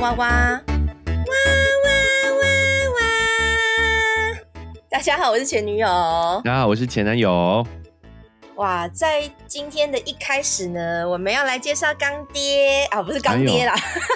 哇哇哇哇哇哇！大家好，我是前女友。大家好，我是前男友。哇，在今天的一开始呢，我们要来介绍干爹啊，不是干爹啦，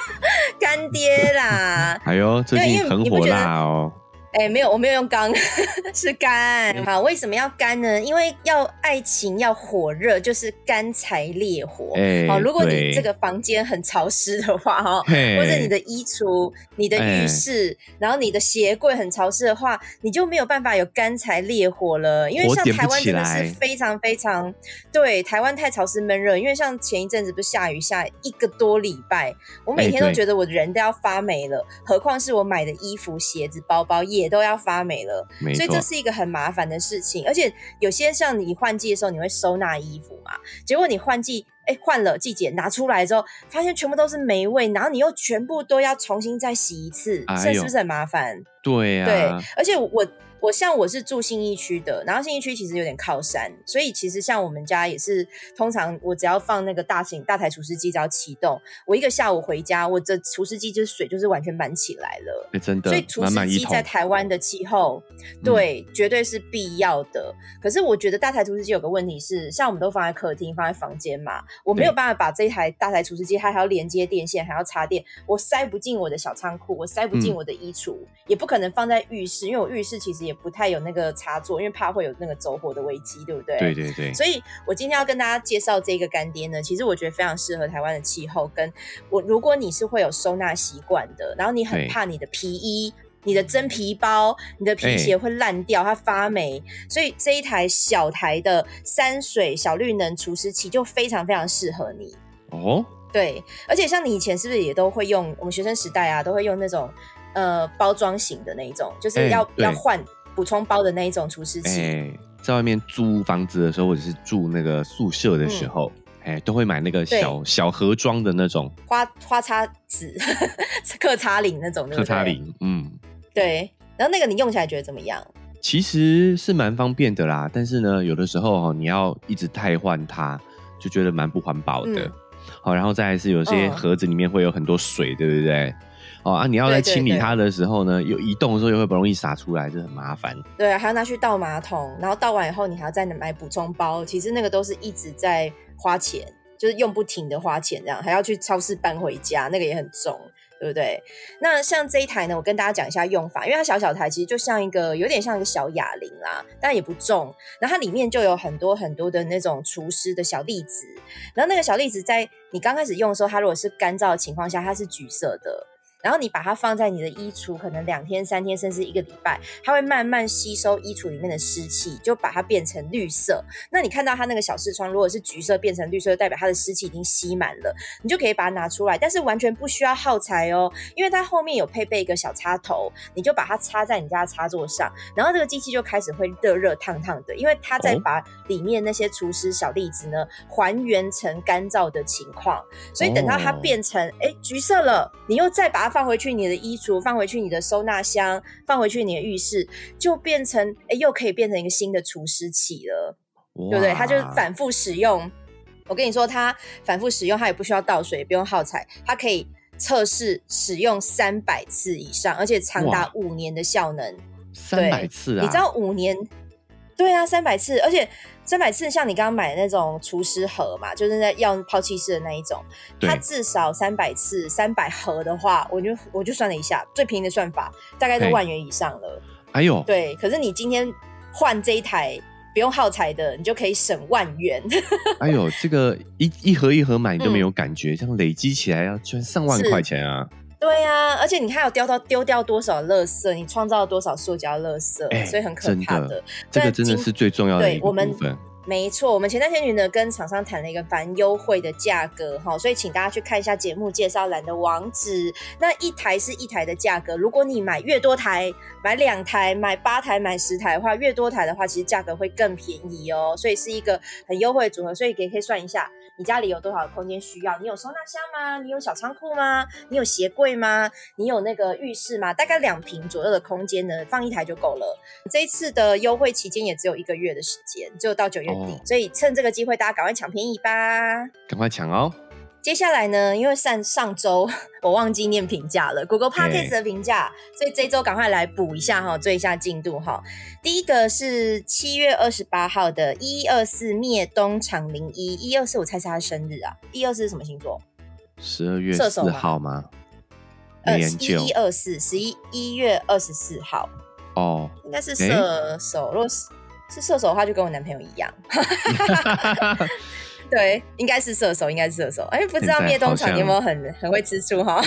干爹啦。哎呦，最近很火辣哦。哎，没有，我没有用干，是干。好，为什么要干呢？因为要爱情要火热，就是干柴烈火。好，如果你这个房间很潮湿的话，哈，或者你的衣橱、你的浴室，然后你的鞋柜很潮湿的话，你就没有办法有干柴烈火了。因为像台湾真的是非常非常对，台湾太潮湿闷热。因为像前一阵子不是下雨下一个多礼拜，我每天都觉得我的人都要发霉了，何况是我买的衣服、鞋子、包包也。都要发霉了，所以这是一个很麻烦的事情。而且有些像你换季的时候，你会收纳衣服嘛？结果你换季，哎，换了季节拿出来之后，发现全部都是霉味，然后你又全部都要重新再洗一次，这是不是很麻烦？对呀，对，而且我。我像我是住信义区的，然后信义区其实有点靠山，所以其实像我们家也是，通常我只要放那个大型大台除湿机只要启动，我一个下午回家，我这除湿机就是水就是完全满起来了。真的，所以除湿机在台湾的气候，对，绝对是必要的。可是我觉得大台除湿机有个问题是，像我们都放在客厅、放在房间嘛，我没有办法把这一台大台除湿机，它还要连接电线，还要插电，我塞不进我的小仓库，我塞不进我的衣橱，也不可能放在浴室，因为我浴室其实也。不太有那个插座，因为怕会有那个走火的危机，对不对？对对对。所以我今天要跟大家介绍这个干爹呢，其实我觉得非常适合台湾的气候。跟我，如果你是会有收纳习惯的，然后你很怕你的皮衣、你的真皮包、你的皮鞋会烂掉，它发霉，所以这一台小台的山水小绿能除湿器就非常非常适合你。哦，对，而且像你以前是不是也都会用？我们学生时代啊，都会用那种呃包装型的那一种，就是要要换。补充包的那一种除湿器，哎，在外面租房子的时候，或者是住那个宿舍的时候，哎，都会买那个小小盒装的那种花花叉纸、克擦领那种，克擦领，嗯，对。然后那个你用起来觉得怎么样？其实是蛮方便的啦，但是呢，有的时候哈，你要一直汰换它，就觉得蛮不环保的。好，然后再是有些盒子里面会有很多水，对不对？哦啊！你要在清理它的时候呢，有移动的时候又会不容易洒出来，就很麻烦。对，还要拿去倒马桶，然后倒完以后你还要再买补充包。其实那个都是一直在花钱，就是用不停的花钱，这样还要去超市搬回家，那个也很重，对不对？那像这一台呢，我跟大家讲一下用法，因为它小小台，其实就像一个有点像一个小哑铃啦，但也不重。然后它里面就有很多很多的那种除湿的小粒子，然后那个小粒子在你刚开始用的时候，它如果是干燥的情况下，它是橘色的。然后你把它放在你的衣橱，可能两天、三天，甚至一个礼拜，它会慢慢吸收衣橱里面的湿气，就把它变成绿色。那你看到它那个小视窗，如果是橘色变成绿色，代表它的湿气已经吸满了，你就可以把它拿出来。但是完全不需要耗材哦，因为它后面有配备一个小插头，你就把它插在你家的插座上，然后这个机器就开始会热热烫烫的，因为它在把里面那些除湿小粒子呢还原成干燥的情况，所以等到它变成哎橘色了，你又再把它。放回去你的衣橱，放回去你的收纳箱，放回去你的浴室，就变成哎，又可以变成一个新的除湿器了，对不对？它就是反复使用。我跟你说，它反复使用，它也不需要倒水，也不用耗材，它可以测试使用三百次以上，而且长达五年的效能。三百次啊！你知道五年？对啊，三百次，而且三百次像你刚刚买的那种除湿盒嘛，就是在要抛弃式的那一种，它至少三百次，三百盒的话，我就我就算了一下，最便宜的算法大概都万元以上了。哎呦，对，可是你今天换这一台不用耗材的，你就可以省万元。哎呦，这个一一盒一盒买你都没有感觉，这样累积起来要居然上万块钱啊！对呀，而且你看有丢到丢掉多少垃圾，你创造了多少塑胶垃圾，所以很可怕的。这个真的是最重要的一部分。没错，我们前段时间呢跟厂商谈了一个蛮优惠的价格哈，所以请大家去看一下节目介绍栏的网址。那一台是一台的价格，如果你买越多台，买两台、买八台、买十台的话，越多台的话，其实价格会更便宜哦。所以是一个很优惠的组合，所以也可以算一下。你家里有多少空间需要？你有收纳箱吗？你有小仓库吗？你有鞋柜吗？你有那个浴室吗？大概两平左右的空间呢，放一台就够了。这一次的优惠期间也只有一个月的时间，只有到九月底，所以趁这个机会，大家赶快抢便宜吧！赶快抢哦！接下来呢，因为上上周 我忘记念评价了，Google Podcast 的评价，所以这周赶快来补一下哈，追一下进度哈。第一个是七月二十八号的一二四灭东厂零一一二四，我猜是他生日啊。一二四是什么星座？十二月四号吗？呃，一一二四，十一一月二十四号。哦，应该是射手。如果是是射手的话，就跟我男朋友一样。对，应该是射手，应该是射手。哎，不知道灭东厂有没有很很会吃醋哈？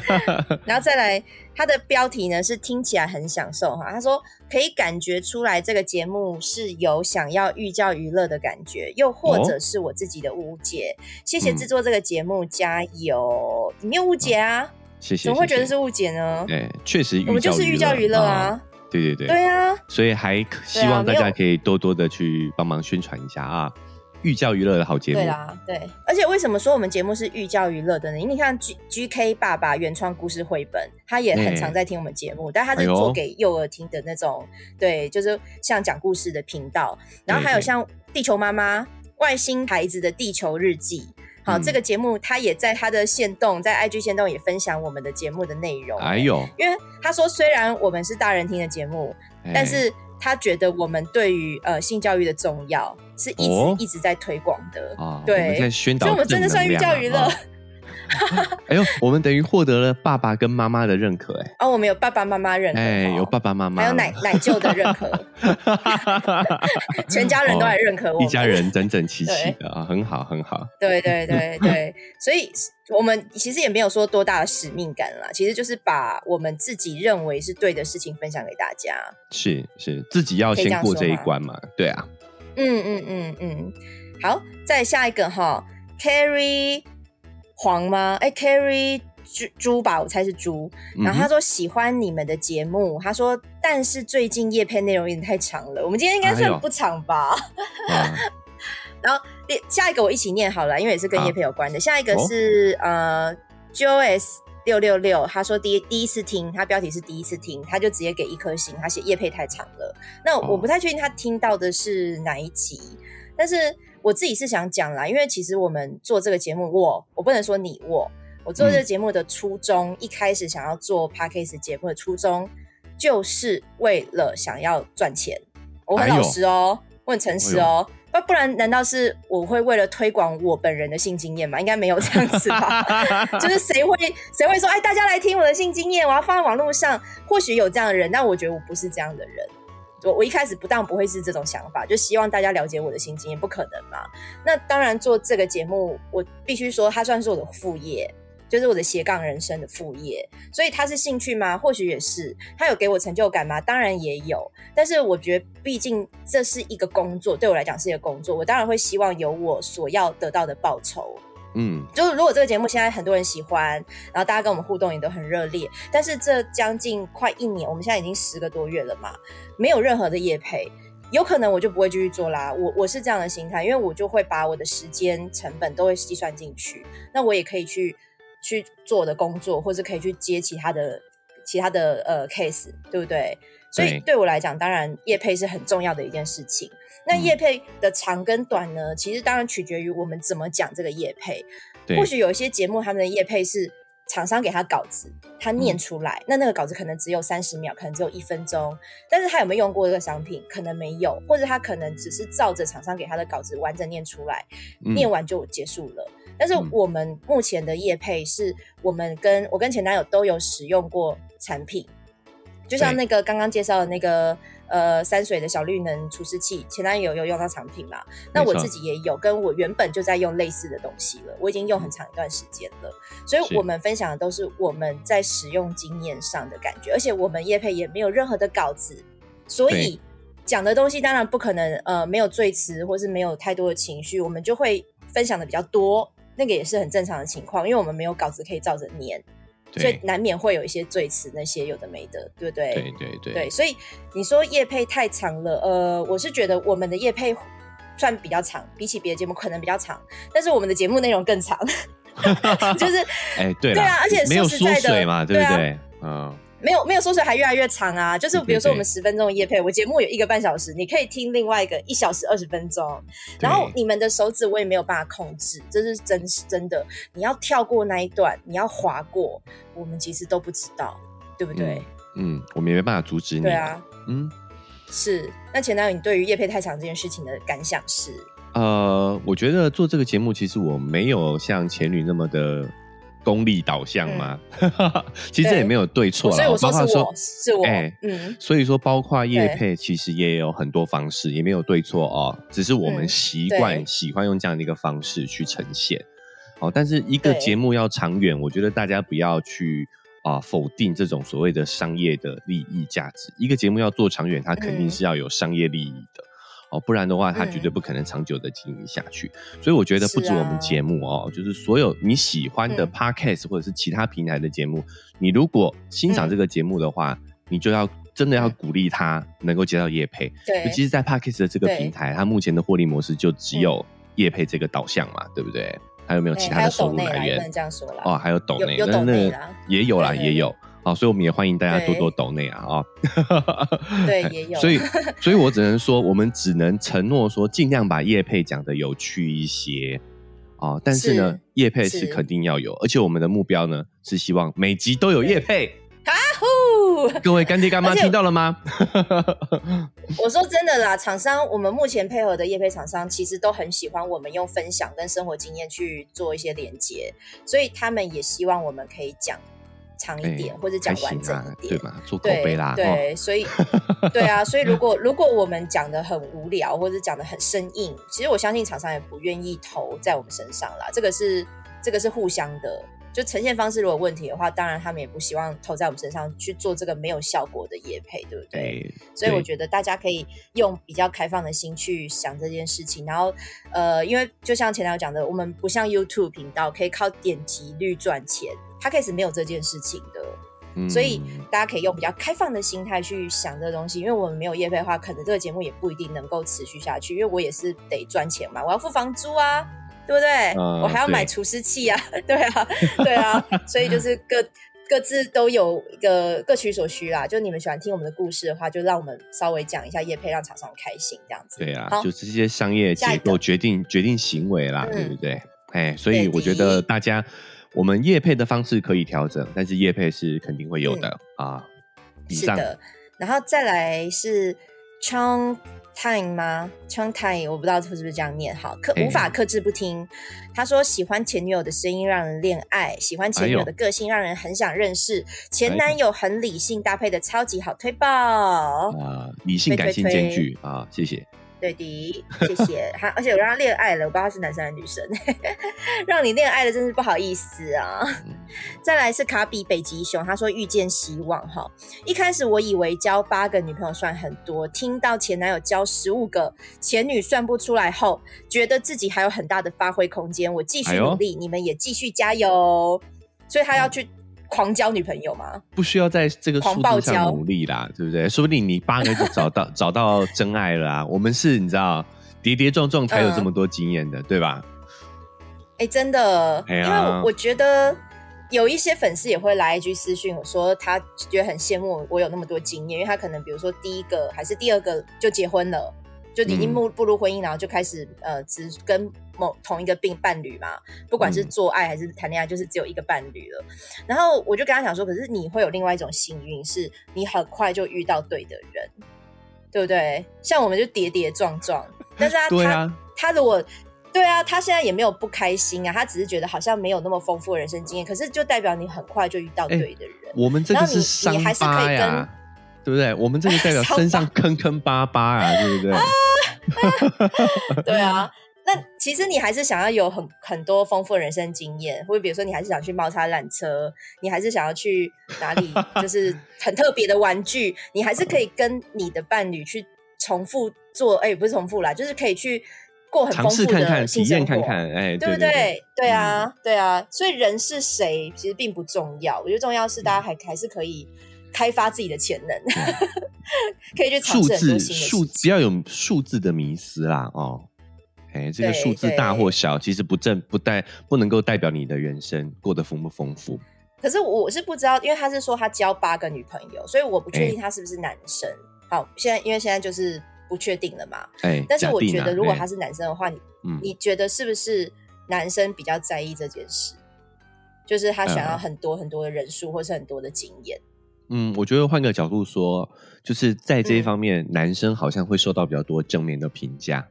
然后再来，它的标题呢是听起来很享受哈。他说可以感觉出来这个节目是有想要寓教于乐的感觉，又或者是我自己的误解。谢谢制作这个节目，加油！你没有误解啊？谢谢。怎么会觉得是误解呢？对，确实我们就是寓教于乐啊。对对对，对啊。所以还希望大家可以多多的去帮忙宣传一下啊。寓教于乐的好节目，对啦，对。而且为什么说我们节目是寓教于乐的呢？因为你看 G G K 爸爸原创故事绘本，他也很常在听我们节目，但他是做给幼儿听的那种，对，就是像讲故事的频道。然后还有像地球妈妈、外星孩子的地球日记，好，这个节目他也在他的线动，在 IG 线动也分享我们的节目的内容。哎呦，因为他说虽然我们是大人听的节目，但是。他觉得我们对于呃性教育的重要是一直一直在推广的啊，对，在宣导，所以我们真的算寓教于乐。哎呦，我们等于获得了爸爸跟妈妈的认可，哎，哦，我们有爸爸妈妈认可，哎，有爸爸妈妈，还有奶奶舅的认可，全家人都来认可我，一家人整整齐齐的啊，很好，很好。对对对对，所以我们其实也没有说多大的使命感啦，其实就是把我们自己认为是对的事情分享给大家。是是，自己要先过这一关嘛，对啊。嗯嗯嗯嗯，好，再下一个哈，Carry。黄吗？哎，Carry 猪猪吧，我猜是猪。然后他说喜欢你们的节目，他说但是最近叶配内容有点太长了。我们今天应该算不长吧？然后下一个我一起念好了，因为也是跟叶配有关的。下一个是呃，JOS 六六六，他说第第一次听，他标题是第一次听，他就直接给一颗星，他写叶配太长了。那我不太确定他听到的是哪一集，但是。我自己是想讲啦，因为其实我们做这个节目，我我不能说你我，我做这个节目的初衷，一开始想要做 podcast 节目的初衷，就是为了想要赚钱。我很老实哦，我很诚实哦，那不然难道是我会为了推广我本人的性经验吗？应该没有这样子吧？就是谁会谁会说，哎，大家来听我的性经验，我要放在网络上？或许有这样的人，但我觉得我不是这样的人。我我一开始不当不会是这种想法，就希望大家了解我的心经，也不可能嘛。那当然做这个节目，我必须说它算是我的副业，就是我的斜杠人生的副业。所以它是兴趣吗？或许也是。它有给我成就感吗？当然也有。但是我觉得，毕竟这是一个工作，对我来讲是一个工作，我当然会希望有我所要得到的报酬。嗯，就是如果这个节目现在很多人喜欢，然后大家跟我们互动也都很热烈，但是这将近快一年，我们现在已经十个多月了嘛，没有任何的业配，有可能我就不会继续做啦。我我是这样的心态，因为我就会把我的时间成本都会计算进去，那我也可以去去做的工作，或者可以去接其他的其他的呃 case，对不对？所以对我来讲，当然业配是很重要的一件事情。那叶配的长跟短呢？其实当然取决于我们怎么讲这个叶配。或许有一些节目他们的叶配是厂商给他稿子，他念出来，那那个稿子可能只有三十秒，可能只有一分钟。但是他有没有用过这个商品？可能没有，或者他可能只是照着厂商给他的稿子完整念出来，念完就结束了。但是我们目前的叶配是我们跟我跟前男友都有使用过产品，就像那个刚刚介绍的那个。呃，山水的小绿能除湿器，前男友有用到产品嘛？那我自己也有，跟我原本就在用类似的东西了，我已经用很长一段时间了。所以，我们分享的都是我们在使用经验上的感觉，而且我们叶配也没有任何的稿子，所以讲的东西当然不可能呃没有赘词，或是没有太多的情绪，我们就会分享的比较多，那个也是很正常的情况，因为我们没有稿子可以照着念。所以难免会有一些罪词，那些有的没的，对不对？对对对。对，所以你说叶配太长了，呃，我是觉得我们的叶配算比较长，比起别的节目可能比较长，但是我们的节目内容更长，就是哎，对对啊，而且没有缩水嘛，对不对？嗯，没有没有说出来还越来越长啊。就是比如说我们十分钟的夜配，我节目有一个半小时，你可以听另外一个一小时二十分钟。然后你们的手指我也没有办法控制，这是真真的。你要跳过那一段，你要划过，我们其实都不知道，对不对？嗯，我们也没办法阻止你。对啊，嗯，是。那前男友，你对于夜配太长这件事情的感想是？呃，我觉得做这个节目，其实我没有像前女那么的功利导向嘛。其实这也没有对错，所以我说是我，是我，嗯。所以说，包括叶配，其实也有很多方式，也没有对错哦。只是我们习惯喜欢用这样的一个方式去呈现。哦，但是一个节目要长远，我觉得大家不要去啊否定这种所谓的商业的利益价值。一个节目要做长远，它肯定是要有商业利益的。哦，不然的话，它绝对不可能长久的经营下去。所以我觉得不止我们节目哦，就是所有你喜欢的 podcast 或者是其他平台的节目，你如果欣赏这个节目的话，你就要真的要鼓励他能够接到业配。对，尤其实在 podcast 的这个平台，它目前的获利模式就只有业配这个导向嘛，对不对？还有没有其他的收入来源？这样说啦哦，还有抖内，有抖内也有啦，也有。好，所以我们也欢迎大家多多抖内啊啊！对，也有。所以，所以我只能说，我们只能承诺说，尽量把叶配讲的有趣一些啊。但是呢，叶配是肯定要有，而且我们的目标呢，是希望每集都有叶配。啊呼！各位干爹干妈听到了吗？我说真的啦，厂商，我们目前配合的叶配厂商，其实都很喜欢我们用分享跟生活经验去做一些连接，所以他们也希望我们可以讲。长一点，或者讲完整一点，对吧？做口碑啦，对，所以，对啊，所以如果 如果我们讲的很无聊，或者讲的很生硬，其实我相信厂商也不愿意投在我们身上啦。这个是这个是互相的，就呈现方式如果问题的话，当然他们也不希望投在我们身上去做这个没有效果的业配，对不对？所以我觉得大家可以用比较开放的心去想这件事情。然后，呃，因为就像前两讲的，我们不像 YouTube 频道可以靠点击率赚钱。他开始没有这件事情的，所以大家可以用比较开放的心态去想这个东西。因为我们没有业配的话，可能这个节目也不一定能够持续下去。因为我也是得赚钱嘛，我要付房租啊，对不对？我还要买除湿器啊，对 啊，对啊。所以就是各各自都有一个各取所需啦。就你们喜欢听我们的故事的话，就让我们稍微讲一下业配，让厂商开心这样子。对啊，就这些商业结构决定决定行为啦，对不对？哎，所以我觉得大家。我们叶配的方式可以调整，但是叶配是肯定会有的啊。是的，然后再来是 Chong Time 吗？Chong Time 我不知道是不是这样念，好克无法克制不听。他说喜欢前女友的声音让人恋爱，喜欢前女友的个性让人很想认识，前男友很理性搭配的超级好推爆啊！理性感性兼具啊！谢谢。对的，谢谢。他而且我让他恋爱了，我不知道他是男生还是女生。让你恋爱了，真是不好意思啊。再来是卡比北极熊，他说遇见希望哈。一开始我以为交八个女朋友算很多，听到前男友交十五个，前女算不出来后，觉得自己还有很大的发挥空间。我继续努力，你们也继续加油。所以他要去。狂交女朋友吗？不需要在这个速度上努力啦，对不对？说不定你八个就找到找到真爱了啊！我们是你知道跌跌撞撞才有这么多经验的，对吧？哎，真的，因为我觉得有一些粉丝也会来一句私讯，我说他觉得很羡慕我有那么多经验，因为他可能比如说第一个还是第二个就结婚了。就已经步步入婚姻，然后就开始呃，只跟某同一个病伴侣嘛，不管是做爱还是谈恋爱，就是只有一个伴侣了。然后我就跟他讲说，可是你会有另外一种幸运，是你很快就遇到对的人，对不对？像我们就跌跌撞撞，但是他他他如果对啊，他现在也没有不开心啊，他只是觉得好像没有那么丰富的人生经验，可是就代表你很快就遇到对的人。我们这个是伤疤呀。对不对？我们这个代表 身上坑坑巴巴啊，对不对？对啊，那其实你还是想要有很很多丰富的人生经验，或者比如说你还是想去猫叉缆车，你还是想要去哪里，就是很特别的玩具，你还是可以跟你的伴侣去重复做，哎，不是重复啦，就是可以去过很丰富的体验看看，哎，对不对？对啊，对啊，所以人是谁其实并不重要，我觉得重要是大家还还是可以。开发自己的潜能，可以去尝试很多新的数不要有数字的迷思啦，哦，哎，这个数字大或小，其实不正不代不能够代表你的人生过得丰不丰富。可是我是不知道，因为他是说他交八个女朋友，所以我不确定他是不是男生。好，现在因为现在就是不确定了嘛。哎，但是我觉得如果他是男生的话，你你觉得是不是男生比较在意这件事？就是他想要很多很多的人数，或是很多的经验。嗯，我觉得换个角度说，就是在这一方面，男生好像会受到比较多正面的评价。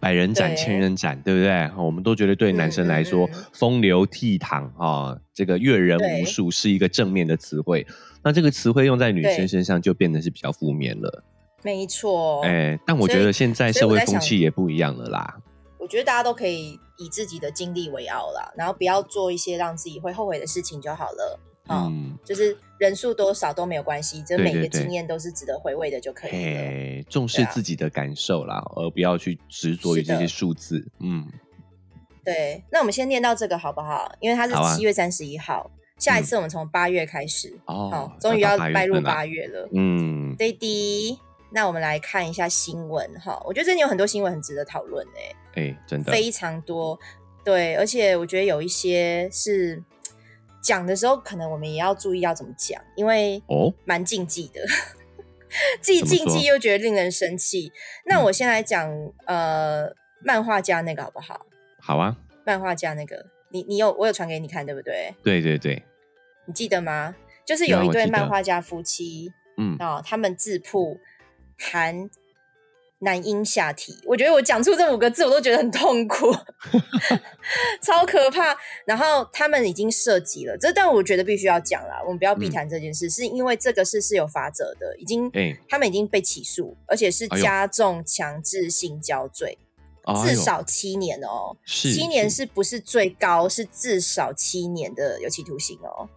百人斩、千人斩，对不对？我们都觉得对男生来说，风流倜傥啊，这个阅人无数是一个正面的词汇。那这个词汇用在女生身上，就变得是比较负面了。没错。哎，但我觉得现在社会风气也不一样了啦。我觉得大家都可以以自己的经历为傲啦，然后不要做一些让自己会后悔的事情就好了。嗯，就是人数多少都没有关系，这每个经验都是值得回味的就可以了。重视自己的感受啦，而不要去执着于这些数字。嗯，对。那我们先念到这个好不好？因为它是七月三十一号，下一次我们从八月开始。哦，终于要迈入八月了。嗯，Daddy，那我们来看一下新闻哈。我觉得这里有很多新闻很值得讨论诶。哎，真的非常多。对，而且我觉得有一些是。讲的时候，可能我们也要注意要怎么讲，因为哦，蛮禁忌的，既禁忌又觉得令人生气。那我先来讲，呃，漫画家那个好不好？好啊，漫画家那个，你你有我有传给你看，对不对？对对对，你记得吗？就是有一对漫画家夫妻，嗯啊，他们自曝含。男婴下体，我觉得我讲出这五个字，我都觉得很痛苦，超可怕。然后他们已经涉及了，这但我觉得必须要讲啦，我们不要避谈这件事，是因为这个事是有法则的，已经，他们已经被起诉，而且是加重强制性交罪，至少七年哦，七年是不是最高？是至少七年的有期徒刑哦。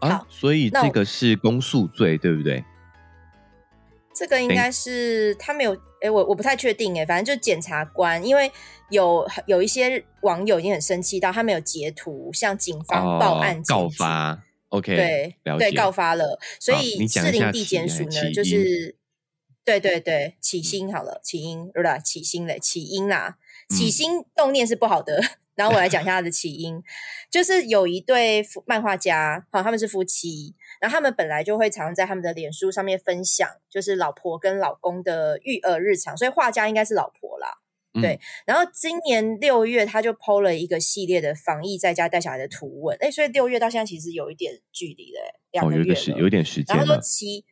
好，所以这个是公诉罪，对不对？这个应该是他没有，哎，我我不太确定，哎，反正就是检察官，因为有有一些网友已经很生气到他没有截图向警方报案告发，OK，对，对，告发了，所以士林地检署呢，就是对对对，起心好了，起因对吧？起心嘞，起因啦，起心动念是不好的。然后我来讲一下它的起因，就是有一对漫画家，好，他们是夫妻，然后他们本来就会常在他们的脸书上面分享，就是老婆跟老公的育儿日常，所以画家应该是老婆啦，对。然后今年六月，他就 PO 了一个系列的防疫在家带小孩的图文，哎，所以六月到现在其实有一点距离了，两个月了，有点时间。然后说其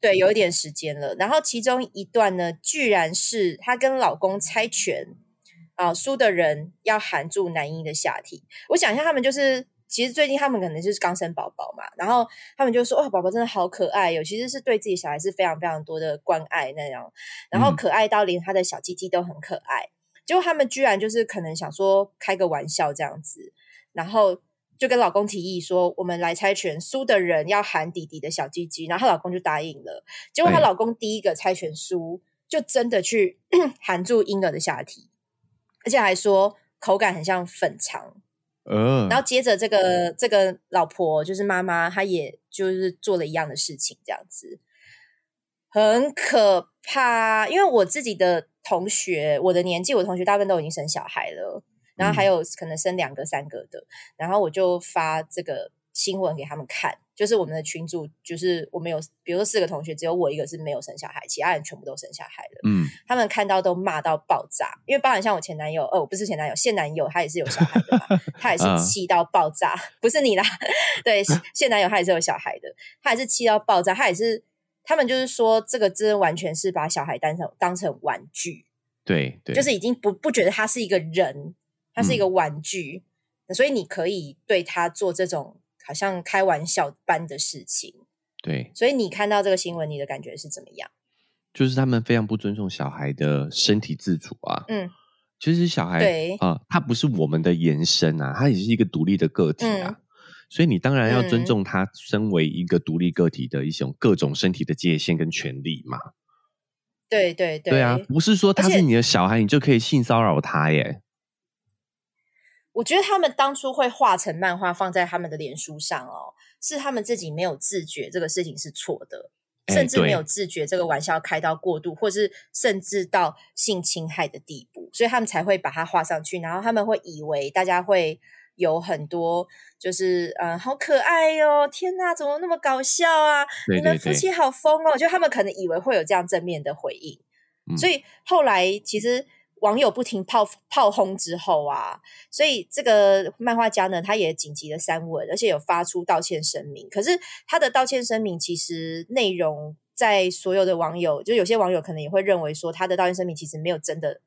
对，有一点时间了。然后其中一段呢，居然是她跟老公猜拳。啊，输的人要含住男婴的下体。我想一下，他们就是其实最近他们可能就是刚生宝宝嘛，然后他们就说：“哇，宝宝真的好可爱哟！”其实是对自己小孩是非常非常多的关爱那样，然后可爱到连他的小鸡鸡都很可爱。结果他们居然就是可能想说开个玩笑这样子，然后就跟老公提议说：“我们来猜拳，输的人要含弟弟的小鸡鸡。”然后她老公就答应了。结果她老公第一个猜拳输，就真的去 含住婴儿的下体。而且还说口感很像粉肠，嗯，然后接着这个这个老婆就是妈妈，她也就是做了一样的事情，这样子很可怕。因为我自己的同学，我的年纪，我同学大部分都已经生小孩了，然后还有可能生两个、三个的，然后我就发这个新闻给他们看。就是我们的群主，就是我们有，比如说四个同学，只有我一个是没有生小孩，其他人全部都生小孩了。嗯，他们看到都骂到爆炸，因为包含像我前男友，哦，不是前男友，现男友，他也是有小孩的嘛，他也是气到爆炸，不是你啦，对，现男友他也是有小孩的，他也是气到爆炸，他也是，他们就是说这个真完全是把小孩当成当成玩具，对对，就是已经不不觉得他是一个人，他是一个玩具，所以你可以对他做这种。好像开玩笑般的事情，对，所以你看到这个新闻，你的感觉是怎么样？就是他们非常不尊重小孩的身体自主啊。嗯，其实小孩对啊，他不是我们的延伸啊，他也是一个独立的个体啊。所以你当然要尊重他身为一个独立个体的一种各种身体的界限跟权利嘛。对对对，对啊，不是说他是你的小孩，你就可以性骚扰他耶。我觉得他们当初会画成漫画放在他们的脸书上哦，是他们自己没有自觉这个事情是错的，甚至没有自觉这个玩笑开到过度，或是甚至到性侵害的地步，所以他们才会把它画上去。然后他们会以为大家会有很多就是嗯，好可爱哟！天哪，怎么那么搞笑啊？你们夫妻好疯哦！就他们可能以为会有这样正面的回应，所以后来其实网友不停炮炮轰之后啊，所以这个漫画家呢，他也紧急的删文，而且有发出道歉声明。可是他的道歉声明其实内容，在所有的网友，就有些网友可能也会认为说，他的道歉声明其实没有真的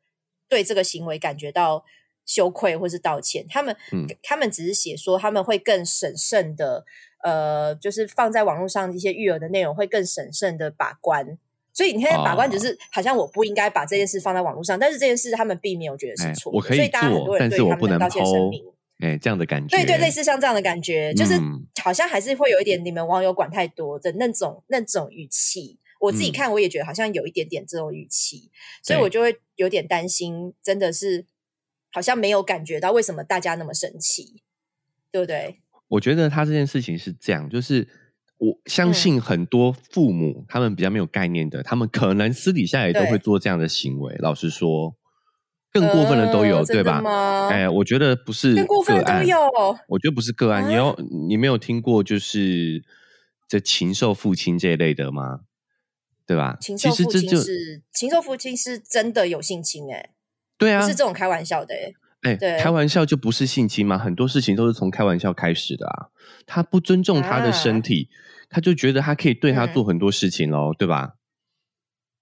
对这个行为感觉到。羞愧或是道歉，他们他们只是写说他们会更审慎的，呃，就是放在网络上一些育儿的内容会更审慎的把关。所以你看，把关只是好像我不应该把这件事放在网络上，但是这件事他们并没有觉得是错，我可以做，但是我不能道歉声明。哎，这样的感觉，对对，类似像这样的感觉，就是好像还是会有一点你们网友管太多的那种那种语气。我自己看我也觉得好像有一点点这种语气，所以我就会有点担心，真的是。好像没有感觉到为什么大家那么生气，对不对？我觉得他这件事情是这样，就是我相信很多父母他们比较没有概念的，他们可能私底下也都会做这样的行为。老实说，更过分的都有，对吧？哎，我觉得不是更过分的都有，我觉得不是个案。你有你没有听过就是这禽兽父亲这一类的吗？对吧？禽兽父亲是禽兽父亲是真的有性侵哎。对啊，是这种开玩笑的哎，哎，开玩笑就不是性侵吗？很多事情都是从开玩笑开始的啊。他不尊重他的身体，他就觉得他可以对他做很多事情喽，对吧？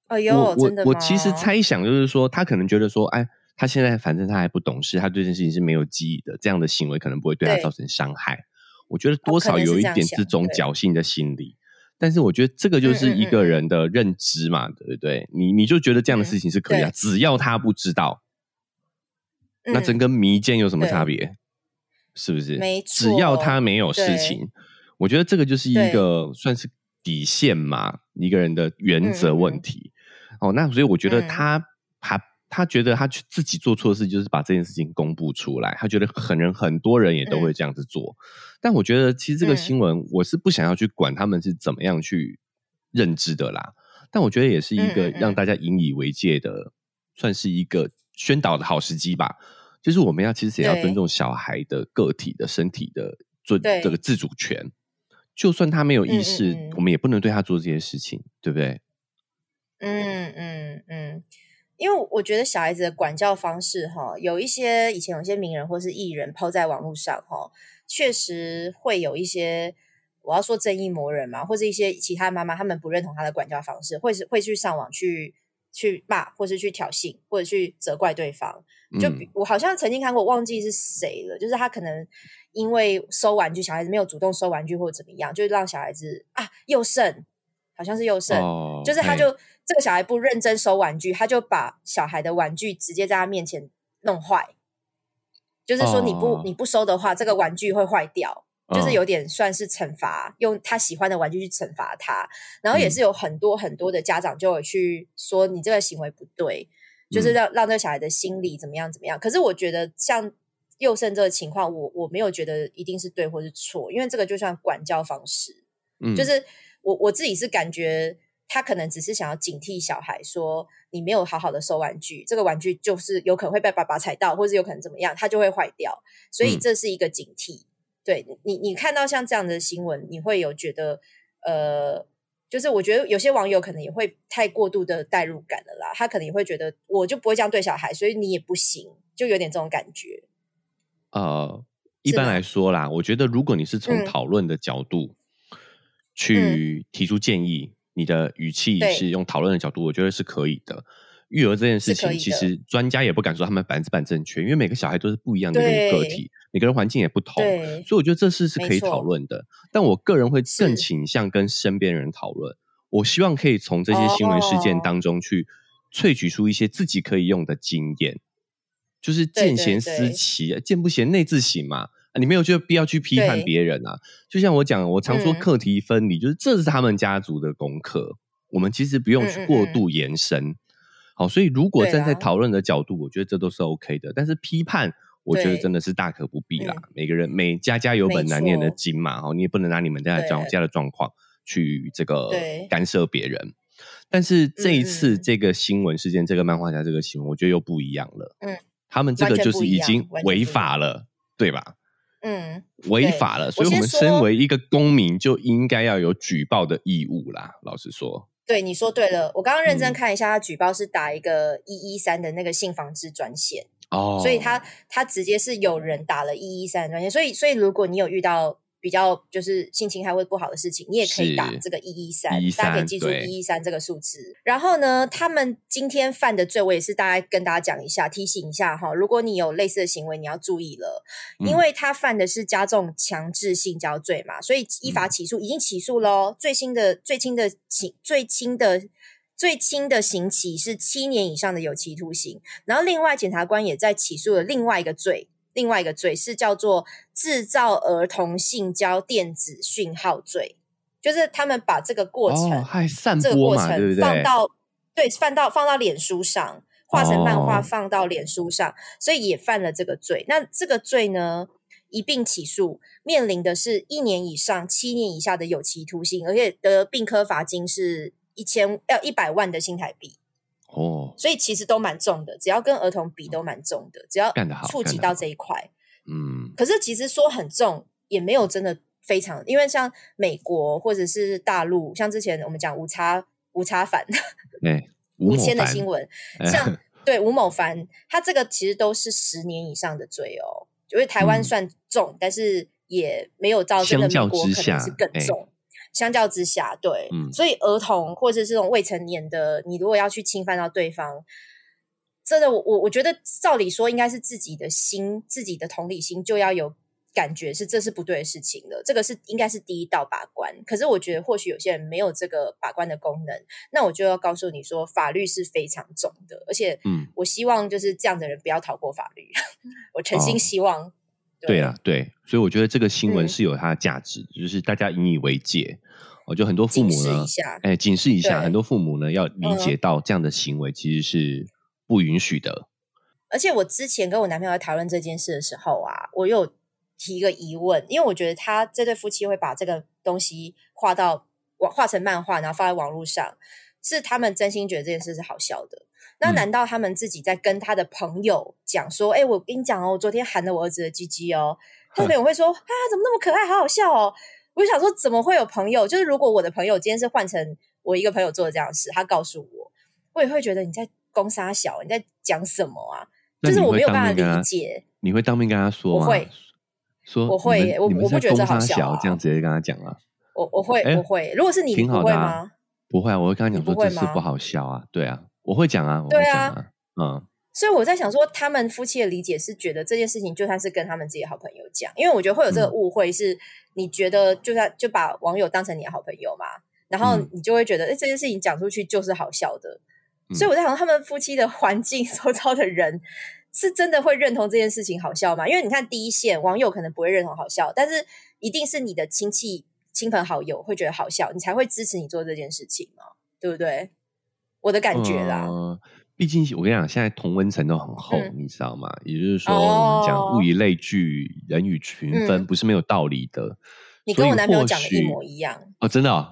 哎呦，我我我其实猜想就是说，他可能觉得说，哎，他现在反正他还不懂事，他对这件事情是没有记忆的，这样的行为可能不会对他造成伤害。我觉得多少有一点这种侥幸的心理，但是我觉得这个就是一个人的认知嘛，对不对？你你就觉得这样的事情是可以啊，只要他不知道。那真跟迷奸有什么差别？是不是？没错，只要他没有事情，我觉得这个就是一个算是底线嘛，一个人的原则问题。哦，那所以我觉得他他他觉得他自己做错事，就是把这件事情公布出来。他觉得很人很多人也都会这样子做。但我觉得其实这个新闻，我是不想要去管他们是怎么样去认知的啦。但我觉得也是一个让大家引以为戒的，算是一个。宣导的好时机吧，就是我们要其实也要尊重小孩的个体的身体的尊这个自主权，就算他没有意识，我们也不能对他做这些事情，对不对？嗯嗯嗯，因为我觉得小孩子的管教方式哈，有一些以前有些名人或是艺人抛在网络上哈，确实会有一些我要说正义魔人嘛，或者一些其他妈妈他们不认同他的管教方式，会是会去上网去。去骂，或是去挑衅，或者去责怪对方。就我好像曾经看过，忘记是谁了。就是他可能因为收玩具，小孩子没有主动收玩具，或者怎么样，就让小孩子啊又胜，好像是又胜。就是他就这个小孩不认真收玩具，他就把小孩的玩具直接在他面前弄坏。就是说你不你不收的话，这个玩具会坏掉。就是有点算是惩罚，用他喜欢的玩具去惩罚他，然后也是有很多很多的家长就会去说你这个行为不对，就是让让这个小孩的心理怎么样怎么样。可是我觉得像幼胜这个情况，我我没有觉得一定是对或是错，因为这个就算管教方式，嗯，就是我我自己是感觉他可能只是想要警惕小孩，说你没有好好的收玩具，这个玩具就是有可能会被爸爸踩到，或是有可能怎么样，它就会坏掉，所以这是一个警惕。对你，你看到像这样的新闻，你会有觉得，呃，就是我觉得有些网友可能也会太过度的代入感了啦。他可能也会觉得，我就不会这样对小孩，所以你也不行，就有点这种感觉。呃，一般来说啦，我觉得如果你是从讨论的角度去提出建议，你的语气是用讨论的角度，我觉得是可以的。育儿这件事情，其实专家也不敢说他们百分之百正确，因为每个小孩都是不一样的一个个体，每个人环境也不同，所以我觉得这事是可以讨论的。但我个人会更倾向跟身边人讨论。我希望可以从这些新闻事件当中去萃取出一些自己可以用的经验，就是见贤思齐，见不贤内自省嘛。你没有就必要去批判别人啊。就像我讲，我常说课题分离，就是这是他们家族的功课，我们其实不用去过度延伸。好，所以如果站在讨论的角度，我觉得这都是 OK 的。但是批判，我觉得真的是大可不必啦。每个人每家家有本难念的经嘛，哦，你也不能拿你们家家家的状况去这个干涉别人。但是这一次这个新闻事件，这个漫画家这个新闻，我觉得又不一样了。嗯，他们这个就是已经违法了，对吧？嗯，违法了，所以我们身为一个公民就应该要有举报的义务啦。老实说，对你说对了，我刚刚认真看一下，他举报是打一个一一三的那个性防治专线哦，所以他他直接是有人打了一一三专线，所以所以如果你有遇到。比较就是性侵害会不好的事情，你也可以打这个一一三，大家可以记住一一三这个数字。然后呢，他们今天犯的罪，我也是大概跟大家讲一下，提醒一下哈。如果你有类似的行为，你要注意了，因为他犯的是加重强制性交罪嘛，所以依法起诉，已经起诉喽。最新的最轻的刑最轻的最轻的刑期是七年以上的有期徒刑。然后另外检察官也在起诉了另外一个罪。另外一个罪是叫做制造儿童性交电子讯号罪，就是他们把这个过程，这个过程放到对放到放到脸书上，画成漫画放到脸书上，所以也犯了这个罪。那这个罪呢，一并起诉，面临的是一年以上七年以下的有期徒刑，而且得并科罚金是一千要一百万的新台币。哦，所以其实都蛮重的，只要跟儿童比都蛮重的，只要触及到这一块，嗯。可是其实说很重，也没有真的非常，因为像美国或者是大陆，像之前我们讲无差无差反，对，五千的新闻，像对吴某凡，他这个其实都是十年以上的罪哦，因为台湾算重，但是也没有造真的美国可能是更重。相较之下，对，所以儿童或者是这种未成年的，你如果要去侵犯到对方，真的，我我我觉得照理说应该是自己的心，自己的同理心就要有感觉是这是不对的事情了，这个是应该是第一道把关。可是我觉得或许有些人没有这个把关的功能，那我就要告诉你说，法律是非常重的，而且，嗯，我希望就是这样的人不要逃过法律，我诚心希望。对啊，对，所以我觉得这个新闻是有它的价值，就是大家引以为戒。我觉得很多父母呢，哎，警示一下，很多父母呢要理解到这样的行为其实是不允许的。而且我之前跟我男朋友在讨论这件事的时候啊，我有提一个疑问，因为我觉得他这对夫妻会把这个东西画到画画成漫画，然后放在网络上，是他们真心觉得这件事是好笑的。那难道他们自己在跟他的朋友讲说：“哎，我跟你讲哦，我昨天喊了我儿子的鸡鸡哦。”他朋友会说：“啊，怎么那么可爱，好好笑哦！”我就想说，怎么会有朋友？就是如果我的朋友今天是换成我一个朋友做的这样的事，他告诉我，我也会觉得你在攻杀小，你在讲什么啊？就是我没有办法理解。你会当面跟他说吗？会说，我会，我我不觉得这好笑，这样直接跟他讲啊。我我会我会，如果是你，挺好的吗？不会啊，我会跟他讲说，这事不好笑啊，对啊。我会讲啊，对啊，嗯，所以我在想说，他们夫妻的理解是觉得这件事情就算是跟他们自己好朋友讲，因为我觉得会有这个误会，是你觉得就算就把网友当成你的好朋友嘛，然后你就会觉得，哎，这件事情讲出去就是好笑的。所以我在想，他们夫妻的环境 周遭的人是真的会认同这件事情好笑吗？因为你看第一线网友可能不会认同好笑，但是一定是你的亲戚、亲朋好友会觉得好笑，你才会支持你做这件事情嘛，对不对？我的感觉啦，毕竟我跟你讲，现在同温层都很厚，你知道吗？也就是说，讲物以类聚，人以群分，不是没有道理的。你跟我男朋友讲的一模一样哦，真的，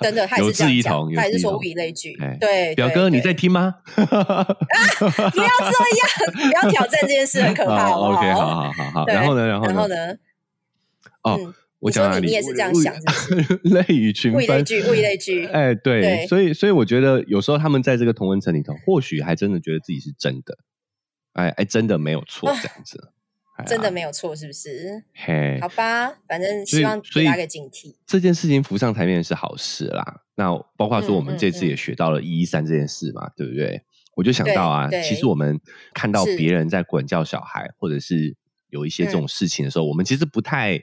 真的，有志一同，他也是说物以类聚。对，表哥你在听吗？不要这样，不要挑战这件事，很可怕。OK，好好好好。然后呢？然后呢？哦。我讲你，你也是这样想，类以群分，物以类聚，物以类聚。哎，对，所以，所以我觉得有时候他们在这个同温层里头，或许还真的觉得自己是真的，哎哎，真的没有错，这样子，真的没有错，是不是？嘿，好吧，反正希望大家个警惕。这件事情浮上台面是好事啦。那包括说我们这次也学到了一一三这件事嘛，对不对？我就想到啊，其实我们看到别人在管教小孩，或者是有一些这种事情的时候，我们其实不太。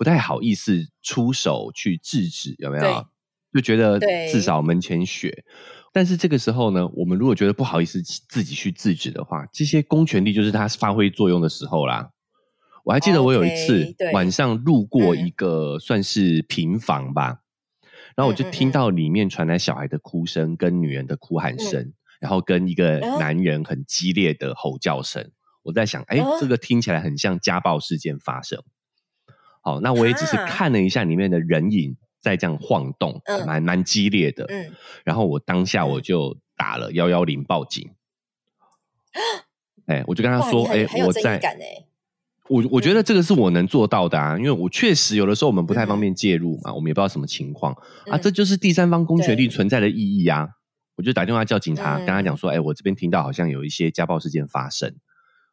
不太好意思出手去制止，有没有？就觉得至少门前雪。但是这个时候呢，我们如果觉得不好意思自己去制止的话，这些公权力就是它发挥作用的时候啦。我还记得我有一次晚上路过一个算是平房吧，然后我就听到里面传来小孩的哭声跟女人的哭喊声，然后跟一个男人很激烈的吼叫声。我在想，哎，这个听起来很像家暴事件发生。好，那我也只是看了一下里面的人影在这样晃动，蛮蛮激烈的。嗯，然后我当下我就打了幺幺零报警。哎，我就跟他说：“哎，我在，我我觉得这个是我能做到的啊，因为我确实有的时候我们不太方便介入嘛，我们也不知道什么情况。啊，这就是第三方公权力存在的意义啊。我就打电话叫警察，跟他讲说，哎，我这边听到好像有一些家暴事件发生，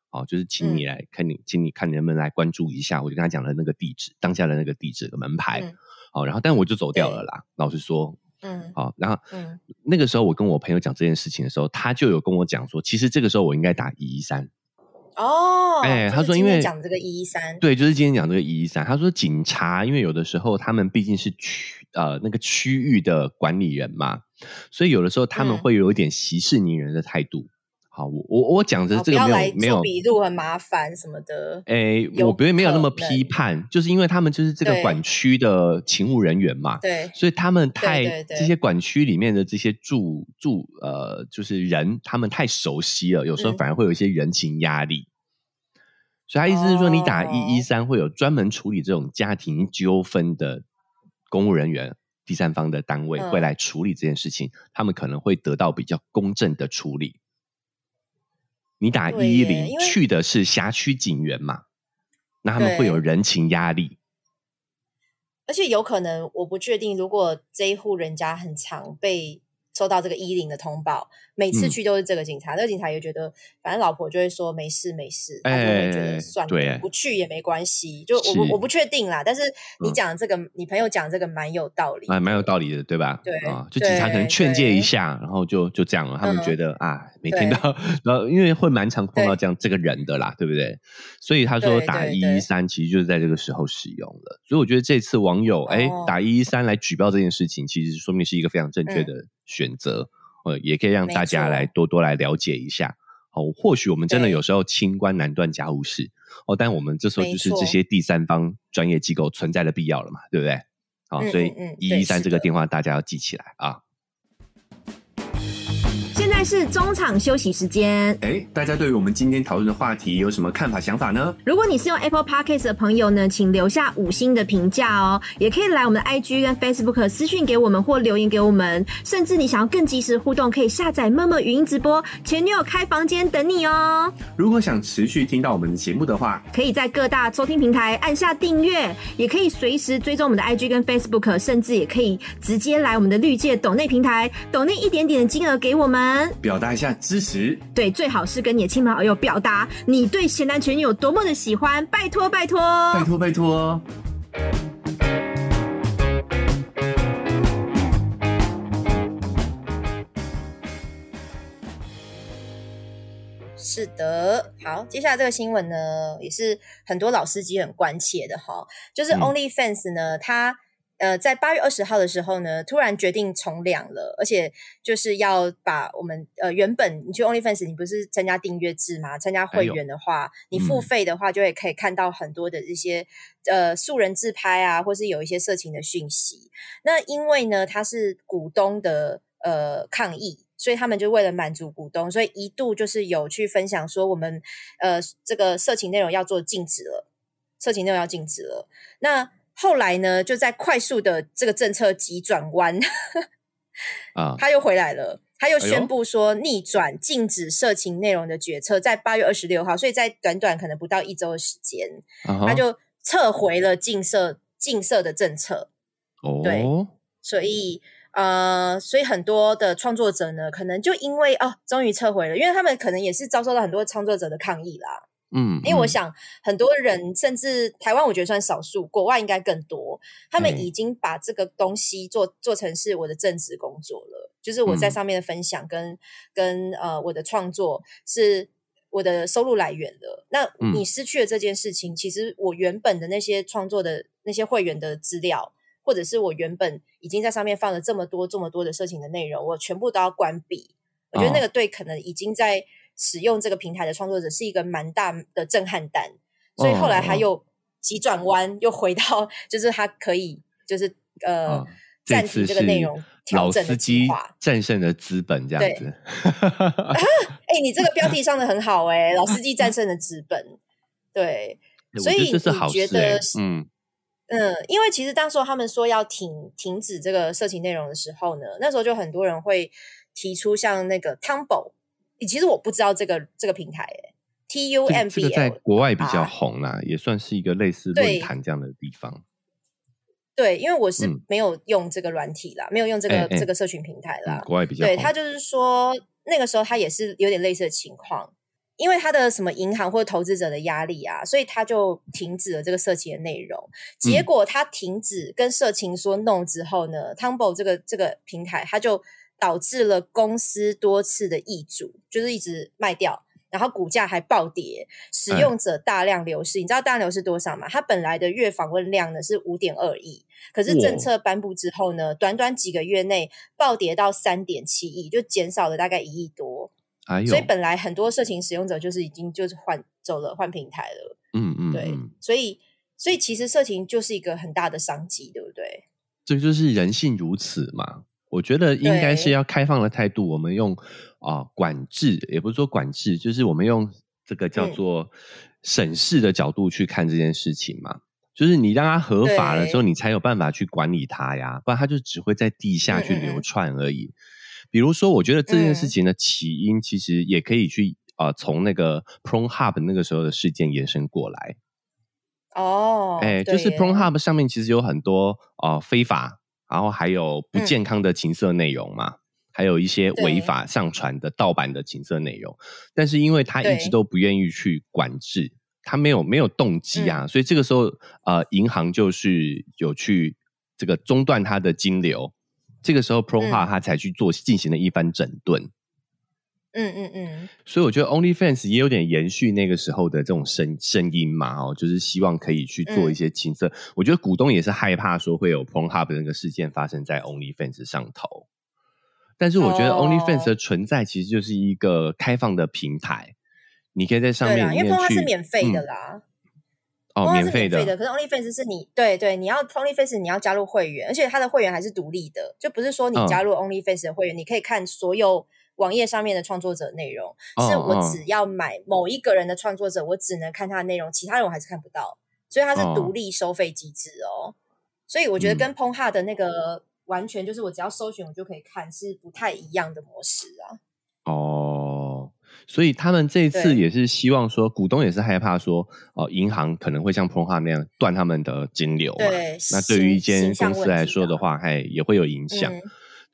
哦，就是请你来看你，请你看你能不能来关注一下。我就跟他讲了那个地址，当下的那个地址的门牌，哦，然后但我就走掉了啦。老实说，嗯，好，然后那个时候我跟我朋友讲这件事情的时候，他就有跟我讲说，其实这个时候我应该打一一三。哦，哎，他说因为讲这个一一三，对，就是今天讲这个一一三。他说警察因为有的时候他们毕竟是区呃那个区域的管理人嘛，所以有的时候他们会有一点息事宁人的态度。好，我我我讲的这个没有没有笔录很麻烦什么的。哎，我不会没有那么批判，就是因为他们就是这个管区的勤务人员嘛，对，所以他们太这些管区里面的这些住住呃，就是人，他们太熟悉了，有时候反而会有一些人情压力。所以他意思是说，你打一一三会有专门处理这种家庭纠纷的公务人员、第三方的单位会来处理这件事情，他们可能会得到比较公正的处理。你打一一零去的是辖区警员嘛？那他们会有人情压力，而且有可能我不确定，如果这一户人家很常被。收到这个一零的通报，每次去都是这个警察，那个警察也觉得，反正老婆就会说没事没事，他就会觉得算了，不去也没关系。就我我不确定啦，但是你讲这个，你朋友讲这个蛮有道理，蛮蛮有道理的，对吧？对啊，就警察可能劝诫一下，然后就就这样了。他们觉得啊，没听到，然后因为会蛮常碰到这样这个人的啦，对不对？所以他说打一一三，其实就是在这个时候使用的。所以我觉得这次网友哎打一一三来举报这件事情，其实说明是一个非常正确的。选择，呃，也可以让大家来多多来了解一下。哦，或许我们真的有时候清官难断家务事哦，但我们这时候就是这些第三方专业机构存在的必要了嘛，对不对？好，所以一一三这个电话大家要记起来啊。现在是中场休息时间。哎，大家对于我们今天讨论的话题有什么看法、想法呢？如果你是用 Apple Podcast 的朋友呢，请留下五星的评价哦。也可以来我们的 IG 跟 Facebook 私讯给我们或留言给我们。甚至你想要更及时互动，可以下载陌陌语音直播，前女友开房间等你哦。如果想持续听到我们的节目的话，可以在各大收听平台按下订阅，也可以随时追踪我们的 IG 跟 Facebook，甚至也可以直接来我们的绿界抖内平台抖内一点点的金额给我们。表达一下支持，对，最好是跟你的亲朋好友表达你对咸男前女有多么的喜欢，拜托拜托，拜托拜托。是的，好，接下来这个新闻呢，也是很多老司机很关切的哈，就是 OnlyFans 呢，它。呃，在八月二十号的时候呢，突然决定从两了，而且就是要把我们呃原本你去 OnlyFans，你不是参加订阅制吗？参加会员的话，你付费的话，就会可以看到很多的一些呃素人自拍啊，或是有一些色情的讯息。那因为呢，它是股东的呃抗议，所以他们就为了满足股东，所以一度就是有去分享说，我们呃这个色情内容要做禁止了，色情内容要禁止了。那后来呢，就在快速的这个政策急转弯，啊，他又回来了，他又宣布说逆转禁止色情内容的决策，在八月二十六号，所以在短短可能不到一周的时间，他就撤回了禁色禁色的政策。哦，对，所以呃，所以很多的创作者呢，可能就因为哦，终于撤回了，因为他们可能也是遭受到很多创作者的抗议啦。嗯，因为我想很多人，甚至台湾，我觉得算少数，国外应该更多。他们已经把这个东西做做成是我的正职工作了，就是我在上面的分享跟跟呃我的创作是我的收入来源了。那你失去了这件事情，其实我原本的那些创作的那些会员的资料，或者是我原本已经在上面放了这么多这么多的色情的内容，我全部都要关闭。我觉得那个对可能已经在。使用这个平台的创作者是一个蛮大的震撼弹，所以后来他又急转弯，又回到 就是他可以就是呃暂停这个内容调整的计划，战胜了资本这样子。哎，你这个标题上的很好哎，老司机战胜了资本。对，所以你觉得嗯嗯，因为其实当时候他们说要停停止这个色情内容的时候呢，那时候就很多人会提出像那个 Tumble。其实我不知道这个这个平台，哎，T U M B 在国外比较红啦，也算是一个类似论坛这样的地方。对，因为我是没有用这个软体啦，没有用这个这个社群平台啦。国外比较对他就是说，那个时候他也是有点类似的情况，因为他的什么银行或者投资者的压力啊，所以他就停止了这个色情的内容。结果他停止跟色情说 no 之后呢，Tumble 这个这个平台，他就导致了公司多次的易主，就是一直卖掉。然后股价还暴跌，使用者大量流失。你知道大量流失多少吗？它本来的月访问量呢是五点二亿，可是政策颁布之后呢，短短几个月内暴跌到三点七亿，就减少了大概一亿多。所以本来很多色情使用者就是已经就是换走了换平台了。嗯嗯，对，所以所以其实色情就是一个很大的商机，对不对？这就是人性如此嘛。我觉得应该是要开放的态度，我们用啊管制，也不是说管制，就是我们用这个叫做审视的角度去看这件事情嘛。就是你让它合法了之后，你才有办法去管理它呀，不然它就只会在地下去流窜而已。比如说，我觉得这件事情的起因其实也可以去啊从那个 Pro Hub 那个时候的事件延伸过来。哦，哎，就是 Pro Hub 上面其实有很多啊非法。然后还有不健康的情色内容嘛，还有一些违法上传的盗版的情色内容，但是因为他一直都不愿意去管制，他没有没有动机啊，所以这个时候呃，银行就是有去这个中断他的金流，这个时候 Pro 哈他才去做进行了一番整顿。嗯嗯嗯，所以我觉得 OnlyFans 也有点延续那个时候的这种声声音嘛，哦，就是希望可以去做一些情色。我觉得股东也是害怕说会有 PornHub 那个事件发生在 OnlyFans 上头。但是我觉得 OnlyFans 的存在其实就是一个开放的平台，你可以在上面因为 PornHub 是免费的啦，哦，免费的，可是 OnlyFans 是你对对，你要 OnlyFans 你要加入会员，而且它的会员还是独立的，就不是说你加入 OnlyFans 的会员，你可以看所有。网页上面的创作者内容，是我只要买某一个人的创作者，我只能看他的内容，其他人我还是看不到，所以它是独立收费机制哦。所以我觉得跟 p o n h a 的那个完全就是我只要搜寻我就可以看，是不太一样的模式啊。哦，所以他们这一次也是希望说，股东也是害怕说，哦，银行可能会像 p o n h a 那样断他们的金流嘛？那对于一间公司来说的话，还也会有影响。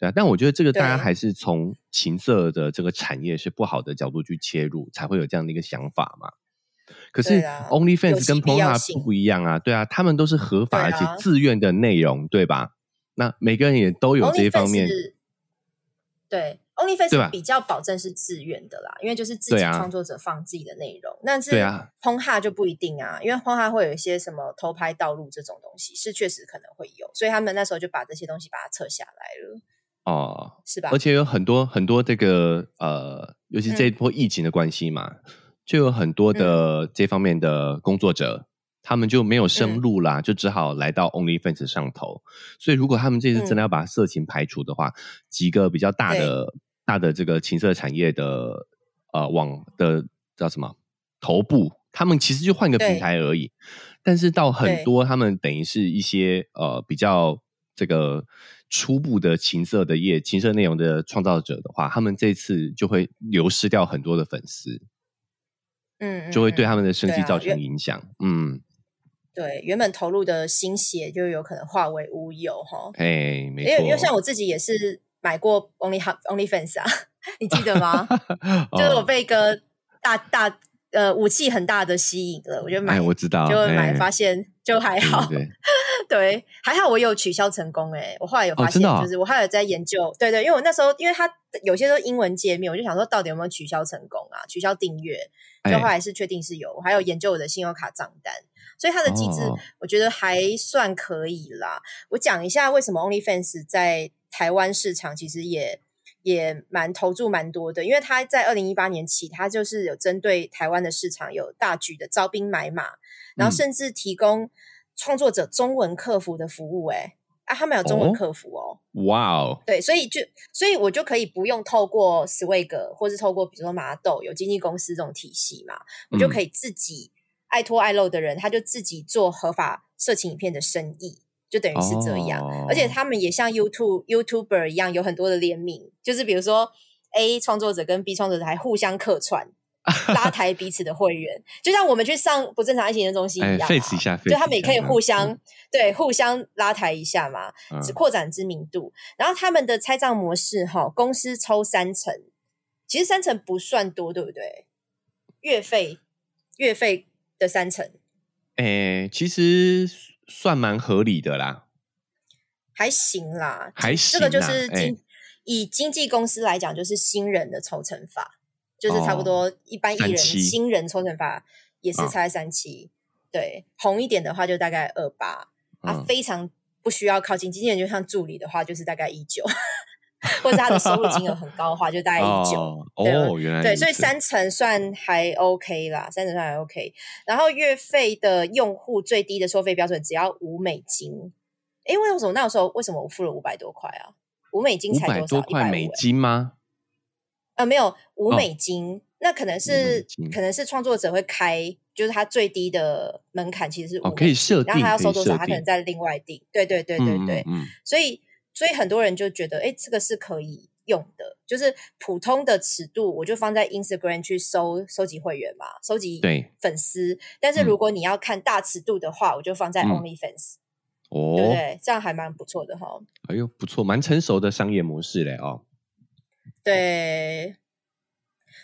对啊，但我觉得这个大家还是从情色的这个产业是不好的角度去切入，才会有这样的一个想法嘛。可是 OnlyFans 跟 Pornhub 不一样啊，对啊，他们都是合法而且自愿的内容，对吧？那每个人也都有这一方面。对，OnlyFans 比较保证是自愿的啦，因为就是自己创作者放自己的内容。但是 Pornhub 就不一定啊，因为 Pornhub 会有一些什么偷拍、道路这种东西，是确实可能会有，所以他们那时候就把这些东西把它撤下来了。哦，是吧？而且有很多很多这个呃，尤其这一波疫情的关系嘛，就有很多的这方面的工作者，他们就没有生路啦，就只好来到 OnlyFans 上头。所以，如果他们这次真的要把色情排除的话，几个比较大的大的这个情色产业的呃网的叫什么头部，他们其实就换个平台而已。但是到很多他们等于是一些呃比较这个。初步的情色的业、情色内容的创造者的话，他们这次就会流失掉很多的粉丝，嗯，就会对他们的生计造成影响。嗯，对，原本投入的心血就有可能化为乌有哈。哎，没错，因为像我自己也是买过 Only Only Fans 啊，你记得吗？就是我被一个大大呃武器很大的吸引了，我就买，我知道，就买发现就还好。对，还好我有取消成功哎！我后来有发现，就是我后来在研究，对对，因为我那时候因为它有些都英文界面，我就想说到底有没有取消成功啊？取消订阅，就后来是确定是有，我还有研究我的信用卡账单，所以它的机制我觉得还算可以啦。我讲一下为什么 OnlyFans 在台湾市场其实也也蛮投注蛮多的，因为它在二零一八年起，它就是有针对台湾的市场有大举的招兵买马，然后甚至提供。创作者中文客服的服务，哎，啊，他们有中文客服哦，哇哦，对，所以就，所以我就可以不用透过 Swag 或是透过比如说麻豆有经纪公司这种体系嘛，我就可以自己爱拖爱漏的人，他就自己做合法色情影片的生意，就等于是这样，而且他们也像 YouTube YouTuber 一样，有很多的联名，就是比如说 A 创作者跟 B 创作者还互相客串。拉抬彼此的会员，就像我们去上不正常爱情的中心一样，费一下，就他们也可以互相对互相拉抬一下嘛，只扩展知名度。然后他们的拆账模式哈，公司抽三成，其实三成不算多，对不对？月费月费的三成，哎，其实算蛮合理的啦，还行啦，还行。这个就是经以经纪公司来讲，就是新人的抽成法。就是差不多，一般艺人新人抽成法也是差三七，对，红一点的话就大概二八，啊，非常不需要靠近经纪人，就像助理的话就是大概一九，或者他的收入金额很高的话就大概一九，哦，原来对，所以三成算还 OK 啦，三成算还 OK，然后月费的用户最低的收费标准只要五美金，哎，为什么那时候为什么我付了五百多块啊？五美金才多块美金吗？呃，没有五美金，那可能是可能是创作者会开，就是他最低的门槛其实是哦，可以设定，然后他要收多少，他可能在另外定。对对对对对，所以所以很多人就觉得，哎，这个是可以用的，就是普通的尺度，我就放在 Instagram 去收收集会员嘛，收集粉丝。但是如果你要看大尺度的话，我就放在 OnlyFans，哦，对不对？这样还蛮不错的哈。哎呦，不错，蛮成熟的商业模式嘞哦。对，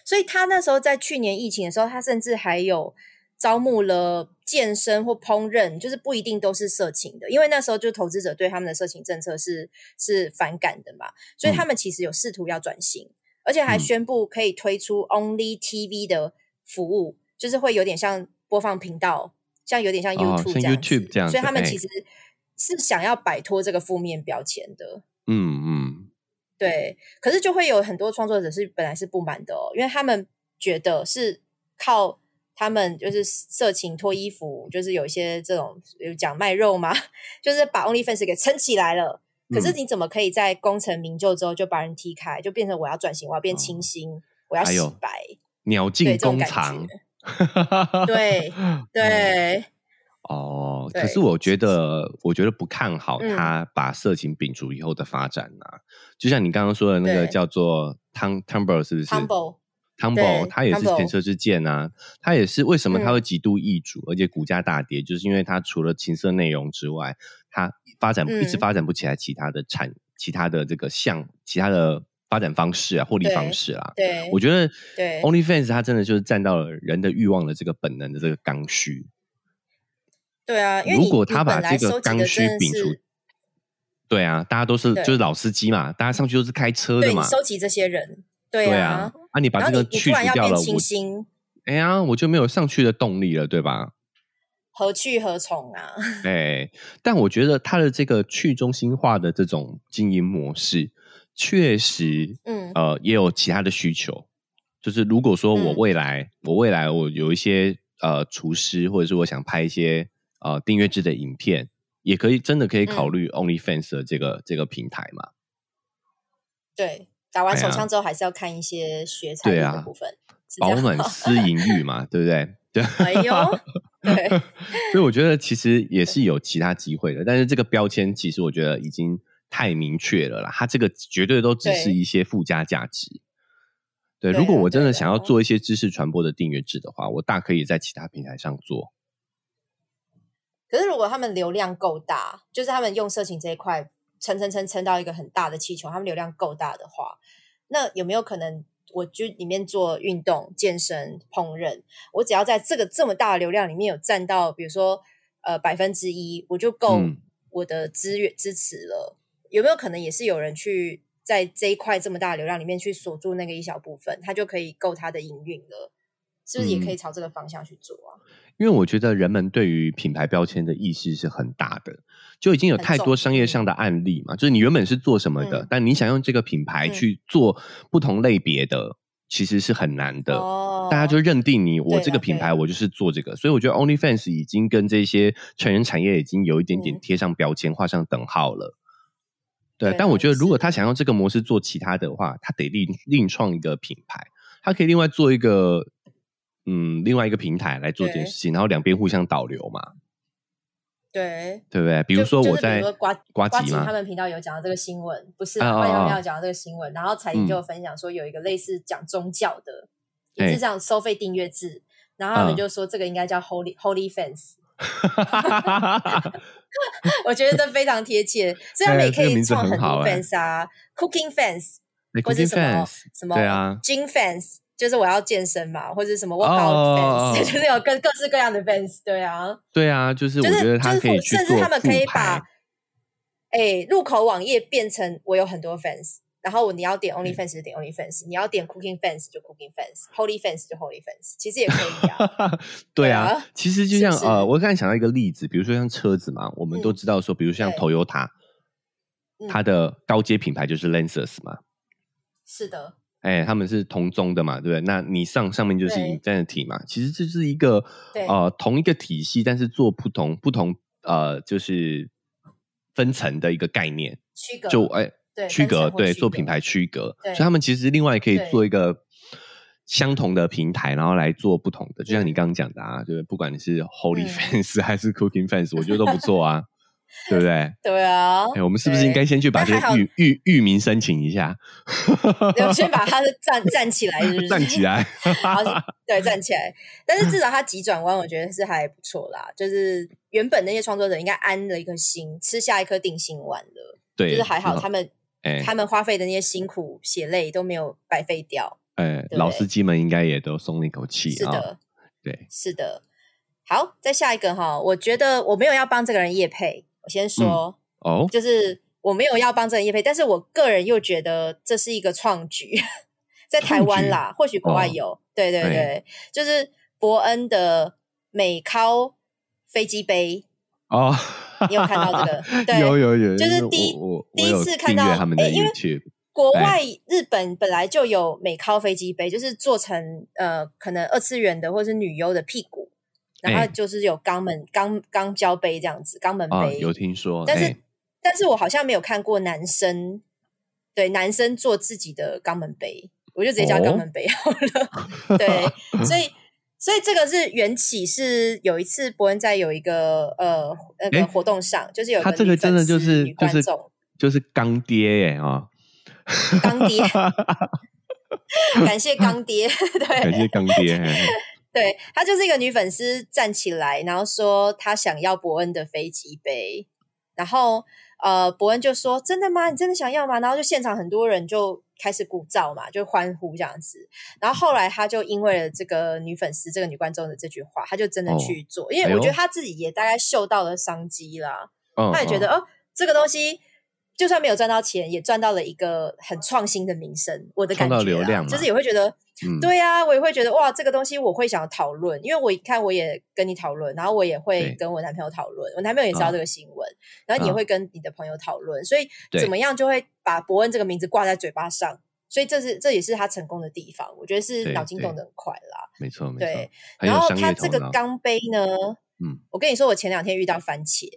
所以他那时候在去年疫情的时候，他甚至还有招募了健身或烹饪，就是不一定都是色情的，因为那时候就投资者对他们的色情政策是是反感的嘛，所以他们其实有试图要转型，而且还宣布可以推出 Only TV 的服务，就是会有点像播放频道，像有点像 YouTube 这样，所以他们其实是想要摆脱这个负面标签的。嗯嗯。对，可是就会有很多创作者是本来是不满的哦，因为他们觉得是靠他们就是色情脱衣服，就是有一些这种有讲卖肉嘛，就是把 OnlyFans 给撑起来了。可是你怎么可以在功成名就之后就把人踢开，就变成我要转型，我要变清新，我要洗白，鸟尽弓藏。对对。哦，可是我觉得，我觉得不看好他把色情摒除以后的发展啊。就像你刚刚说的那个叫做 Tom Tumble，是不是？Tumble，Tumble，他也是前车之鉴啊。他也是为什么他会极度易主，而且股价大跌，就是因为他除了情色内容之外，他发展一直发展不起来其他的产、其他的这个项、其他的发展方式啊、获利方式啊。对，我觉得 OnlyFans 它真的就是占到了人的欲望的这个本能的这个刚需。对啊，如果他把这个刚需摒除，对啊，大家都是就是老司机嘛，大家上去都是开车的嘛，收集这些人，对啊，啊，你把这个去除掉了，我，哎呀，我就没有上去的动力了，对吧？何去何从啊？哎，但我觉得他的这个去中心化的这种经营模式，确实，嗯，呃，也有其他的需求，就是如果说我未来，我未来我有一些呃厨师，或者是我想拍一些。呃，订阅制的影片也可以，真的可以考虑 OnlyFans 的这个这个平台嘛？对，打完手枪之后还是要看一些学材的部分，保暖私淫欲嘛，对不对？对，哎呦，对，所以我觉得其实也是有其他机会的，但是这个标签其实我觉得已经太明确了啦，它这个绝对都只是一些附加价值。对，如果我真的想要做一些知识传播的订阅制的话，我大可以在其他平台上做。可是，如果他们流量够大，就是他们用色情这一块撑撑撑撑到一个很大的气球，他们流量够大的话，那有没有可能，我就里面做运动、健身、烹饪，我只要在这个这么大的流量里面有占到，比如说呃百分之一，我就够我的资源支持了。有没有可能也是有人去在这一块这么大的流量里面去锁住那个一小部分，他就可以够他的营运了？是不是也可以朝这个方向去做啊？因为我觉得人们对于品牌标签的意识是很大的，就已经有太多商业上的案例嘛。就是你原本是做什么的，但你想用这个品牌去做不同类别的，其实是很难的。大家就认定你，我这个品牌我就是做这个，所以我觉得 OnlyFans 已经跟这些成人产业已经有一点点贴上标签，画上等号了。对，但我觉得如果他想用这个模式做其他的话，他得另另创一个品牌，他可以另外做一个。嗯，另外一个平台来做这件事情，然后两边互相导流嘛。对，对不对？比如说我在瓜瓜吉他们频道有讲到这个新闻，不是瓜吉他们频道讲到这个新闻，然后彩英就分享说有一个类似讲宗教的也是这样收费订阅制，然后他们就说这个应该叫 Holy Holy Fans。我觉得这非常贴切，所以他们也可以创很多 fans 啊，cooking fans，或者什么什么 gym fans，就是我要健身嘛，或者什么 workout fans，就是有各各式各样的 fans，对啊，对啊，就是我觉得他可以甚至他们可以把，哎，入口网页变成我有很多 fans。然后你要点 Only Fans 就点 Only Fans，你要点 Cooking Fans 就 Cooking Fans，Holy Fans 就 Holy Fans，其实也可以啊。对啊，其实就像呃，我刚才想到一个例子，比如说像车子嘛，我们都知道说，比如像 Toyota，它的高阶品牌就是 l e n s u s 嘛。是的。哎，他们是同宗的嘛，对不对？那你上上面就是 Infinity 嘛，其实这是一个呃同一个体系，但是做不同不同呃就是分层的一个概念。区隔。就哎。区隔对做品牌区隔，所以他们其实另外可以做一个相同的平台，然后来做不同的。就像你刚刚讲的啊，就是不管你是 Holy Fans 还是 Cooking Fans，我觉得都不错啊。对不对？对啊，哎，我们是不是应该先去把这个域域域名申请一下？先把它站站起来，站起来，对，站起来。但是至少它急转弯，我觉得是还不错啦。就是原本那些创作者应该安了一颗心，吃下一颗定心丸了。对，就是还好，他们他们花费的那些辛苦血泪都没有白费掉。哎，老司机们应该也都松了一口气。是的，对，是的。好，再下一个哈，我觉得我没有要帮这个人叶配。我先说哦，就是我没有要帮这个叶配，但是我个人又觉得这是一个创举，在台湾啦，或许国外有，对对对，就是伯恩的美尻飞机杯哦，你有看到这个？对，有有有，就是第一第一次看到他们的，因为国外日本本来就有美尻飞机杯，就是做成呃可能二次元的或是女优的屁股。然后就是有肛门肛肛交杯这样子，肛门杯有听说，但是但是我好像没有看过男生对男生做自己的肛门杯，我就直接叫肛门杯好了。对，所以所以这个是缘起，是有一次伯恩在有一个呃那个活动上，就是有他这个真的就是就是就是刚爹耶啊，刚爹，感谢刚爹，对，感谢刚爹。对她就是一个女粉丝站起来，然后说她想要伯恩的飞机杯，然后呃，伯恩就说：“真的吗？你真的想要吗？”然后就现场很多人就开始鼓噪嘛，就欢呼这样子。然后后来他就因为了这个女粉丝、这个女观众的这句话，他就真的去做，因为我觉得他自己也大概嗅到了商机啦，他也觉得哦，这个东西。就算没有赚到钱，也赚到了一个很创新的名声。我的感觉啊就是也会觉得，对呀，我也会觉得哇，这个东西我会想要讨论，因为我一看我也跟你讨论，然后我也会跟我男朋友讨论，我男朋友也知道这个新闻，然后你也会跟你的朋友讨论，所以怎么样就会把伯恩这个名字挂在嘴巴上，所以这是这也是他成功的地方。我觉得是脑筋动得很快啦，没错，对。然后他这个钢杯呢，嗯，我跟你说，我前两天遇到番茄，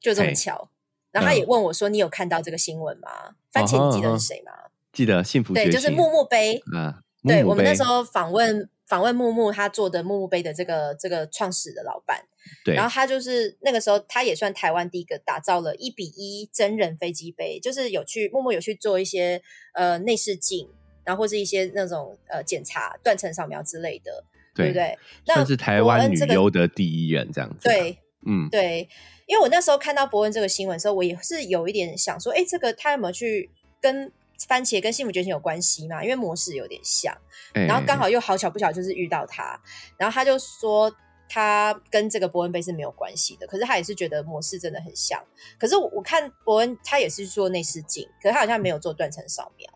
就这么巧。然后他也问我说：“你有看到这个新闻吗？”番茄，你记得是谁吗？记得幸福对，就是木木杯啊。对，我们那时候访问访问木木，他做的木木杯的这个这个创始的老板。对，然后他就是那个时候，他也算台湾第一个打造了一比一真人飞机杯，就是有去木木有去做一些呃内视镜，然后或是一些那种呃检查断层扫描之类的，对不对？算是台湾女优的第一人这样子。对，嗯，对。因为我那时候看到伯恩这个新闻的时候，我也是有一点想说，哎，这个他有没有去跟番茄跟幸福觉醒有关系嘛？因为模式有点像，然后刚好又好巧不巧就是遇到他，然后他就说他跟这个伯恩杯是没有关系的，可是他也是觉得模式真的很像。可是我看伯恩他也是做内视镜，可是他好像没有做断层扫描，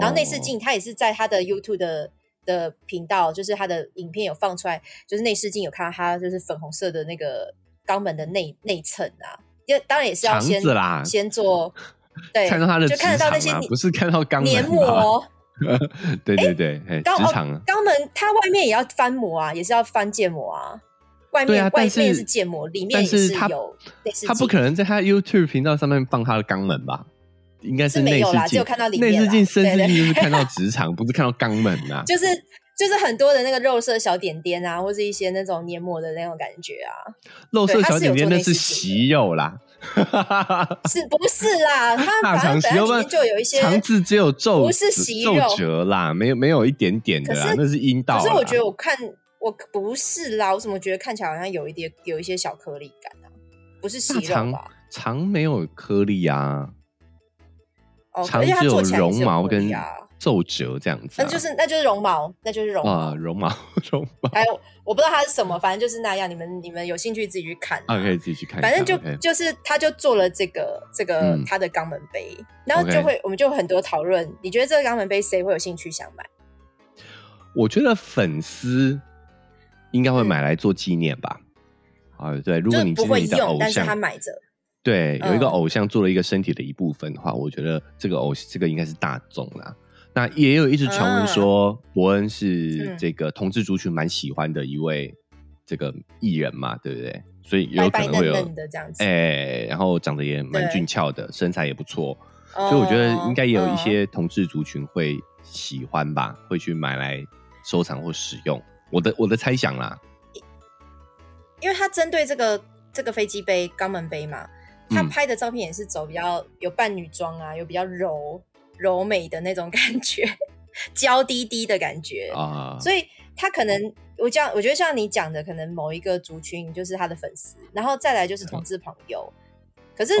然后内视镜他也是在他的 YouTube 的的频道，就是他的影片有放出来，就是内视镜有看到他就是粉红色的那个。肛门的内内层啊，因当然也是要先先做，对，看到他的就看得到那些，不是看到肛门黏膜。对对对，肛肠肛门它外面也要翻膜啊，也是要翻建膜啊。外面外面是建膜，里面也是有。他不可能在他 YouTube 频道上面放他的肛门吧？应该是没有啦，只有看到里面。内视镜、深视镜就是看到直肠，不是看到肛门呐。就是就是很多的那个肉色小点点啊，或是一些那种黏膜的那种感觉啊。肉色小点点那是息肉啦，是不是啦？它反正本身就有一些肠子只有皱，不是息肉褶啦，没有没有一点点的啦，那是阴道。可是我觉得我看我不是啦，我怎么觉得看起来好像有一点有一些小颗粒感啊？不是息肉吧？肠没有颗粒啊，肠只有绒毛跟。皱褶这样子，那就是那就是绒毛，那就是绒毛，绒毛 绒毛。还有我不知道它是什么，反正就是那样。你们你们有兴趣自己去看啊，可以自己去看。反正就就是他就做了这个这个他的肛门杯，然后就会我们就很多讨论。你觉得这个肛门杯谁会有兴趣想买？我觉得粉丝应该会买来做纪念吧。啊，对，如果你不会用，但是他买着。对，有一个偶像做了一个身体的一部分的话，我觉得这个偶这个应该是大众啦。那也有一直传闻说，伯恩是这个同志族群蛮喜欢的一位这个艺人嘛，对不对？所以有可能会有这样子，哎，然后长得也蛮俊俏的，身材也不错，所以我觉得应该也有一些同志族群会喜欢吧，会去买来收藏或使用。我的我的猜想啦，因为他针对这个这个飞机杯、肛门杯嘛，他拍的照片也是走比较有扮女装啊，有比较柔。柔美的那种 感觉，娇滴滴的感觉啊，所以他可能我这样，我觉得像你讲的，可能某一个族群就是他的粉丝，然后再来就是同志朋友。可是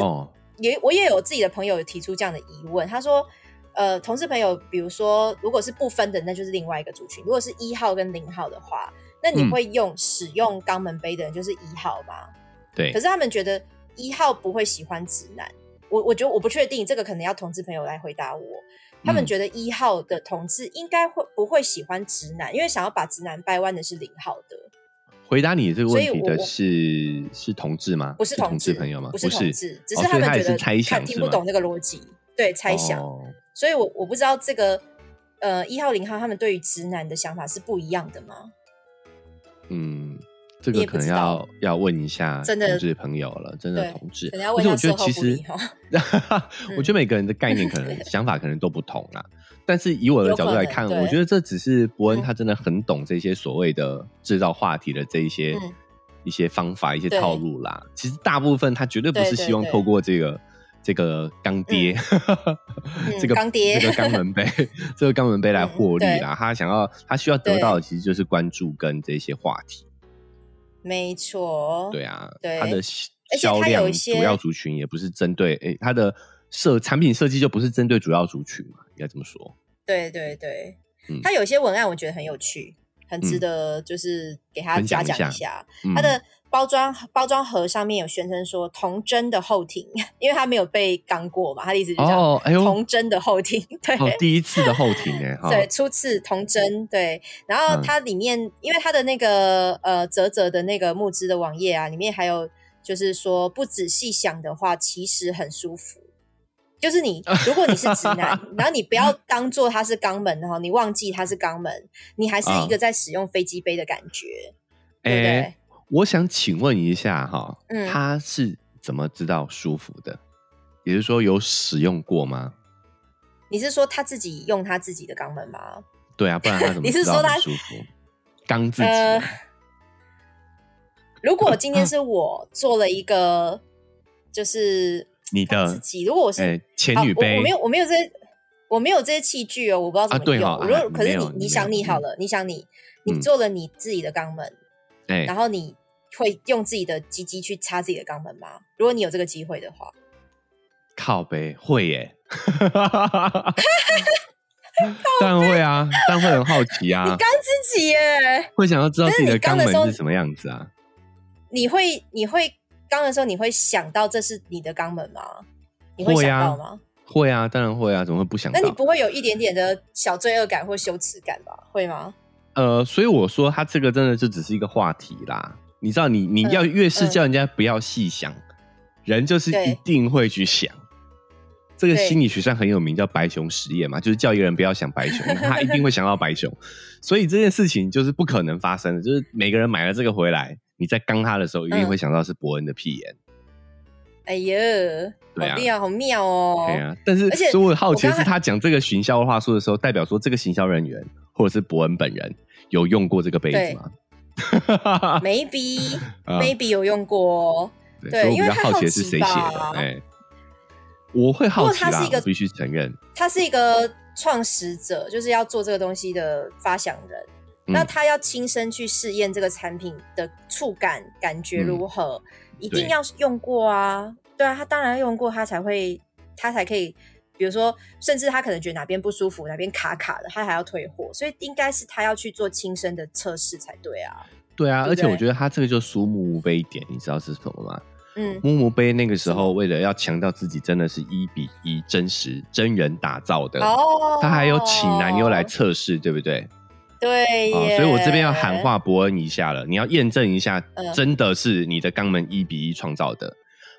也我也有自己的朋友提出这样的疑问，他说：呃，同事朋友，比如说如果是不分的，那就是另外一个族群；如果是一号跟零号的话，那你会用使用肛门杯的人就是一号吗？对。可是他们觉得一号不会喜欢直男。我我觉得我不确定这个可能要同志朋友来回答我。他们觉得一号的同志应该会不会喜欢直男？因为想要把直男掰弯的是零号的。回答你这个问题的是是同志吗？不是同志朋友吗？不是同志，只是他们觉得看听不懂这个逻辑，对猜想。所以我我不知道这个呃一号零号他们对于直男的想法是不一样的吗？嗯。这个可能要要问一下同志朋友了，真的同志。而且我觉得其实，我觉得每个人的概念可 能想法可能都不同啦。但是以我的角度来看，我觉得这只是伯恩他真的很懂这些所谓的制造话题的这一些一些方法、一些套路啦。其实大部分他绝对不是希望透过这个这个钢爹，这个钢爹，这个肛门杯，这个肛门杯来 获利啦。他想要他需要得到的其实就是关注跟这些话题。没错，对啊，对它的销量主要族群也不是针对，诶，它的设产品设计就不是针对主要族群嘛，应该这么说。对对对，它有些文案我觉得很有趣，很值得就是给他嘉奖一下，它的。包装包装盒上面有宣称说童真的后庭，因为它没有被刚过嘛，它的意思就是童真的后庭，对，第一次的后庭哎，对，初次童真，对，然后它里面因为它的那个呃泽泽的那个木质的网页啊，里面还有就是说不仔细想的话，其实很舒服，就是你 如果你是直男，然后你不要当做它是肛门哈，你忘记它是肛门，你还是一个在使用飞机杯的感觉，对不对？我想请问一下哈，他是怎么知道舒服的？也就是说，有使用过吗？你是说他自己用他自己的肛门吗？对啊，不然他怎么？你是说他舒服？肛自己？如果今天 是我做了一个，就是你的自己，如果我是前女杯，我没有，我没有这些，我没有这些器具哦，我不知道怎么用。如果可是你，你想你好了，你想你，你做了你自己的肛门。然后你会用自己的鸡鸡去插自己的肛门吗？如果你有这个机会的话，靠呗，会耶，当然会啊，当然会很好奇啊，你刚自己耶，会想要知道自己的肛门是什么样子啊？你会你会刚的时候，你会想到这是你的肛门吗？你会想到吗？会啊，当然会啊，怎么会不想？那你不会有一点点的小罪恶感或羞耻感吧？会吗？呃，所以我说他这个真的就只是一个话题啦。你知道，你你要越是叫人家不要细想，人就是一定会去想。这个心理学上很有名，叫白熊实验嘛，就是叫一个人不要想白熊，他一定会想到白熊。所以这件事情就是不可能发生的。就是每个人买了这个回来，你在刚他的时候，一定会想到是伯恩的屁眼。哎呀，对啊，妙，好妙哦。对啊，但是所以我好奇是他讲这个行销话术的时候，代表说这个行销人员。或者是伯恩本人有用过这个杯子吗 Maybe Maybe 有用过，对，因为好奇是谁写的，哎，我会好奇啦，必须承认，他是一个创始者，就是要做这个东西的发想人，那他要亲身去试验这个产品的触感感觉如何，一定要用过啊，对啊，他当然要用过，他才会，他才可以。比如说，甚至他可能觉得哪边不舒服，哪边卡卡的，他还要退货，所以应该是他要去做亲身的测试才对啊。对啊，而且我觉得他这个就苏木木杯点，你知道是什么吗？嗯，木木杯那个时候为了要强调自己真的是一比一真实真人打造的，哦，他还有请男优来测试，对不对？对，所以我这边要喊话伯恩一下了，你要验证一下，真的是你的肛门一比一创造的，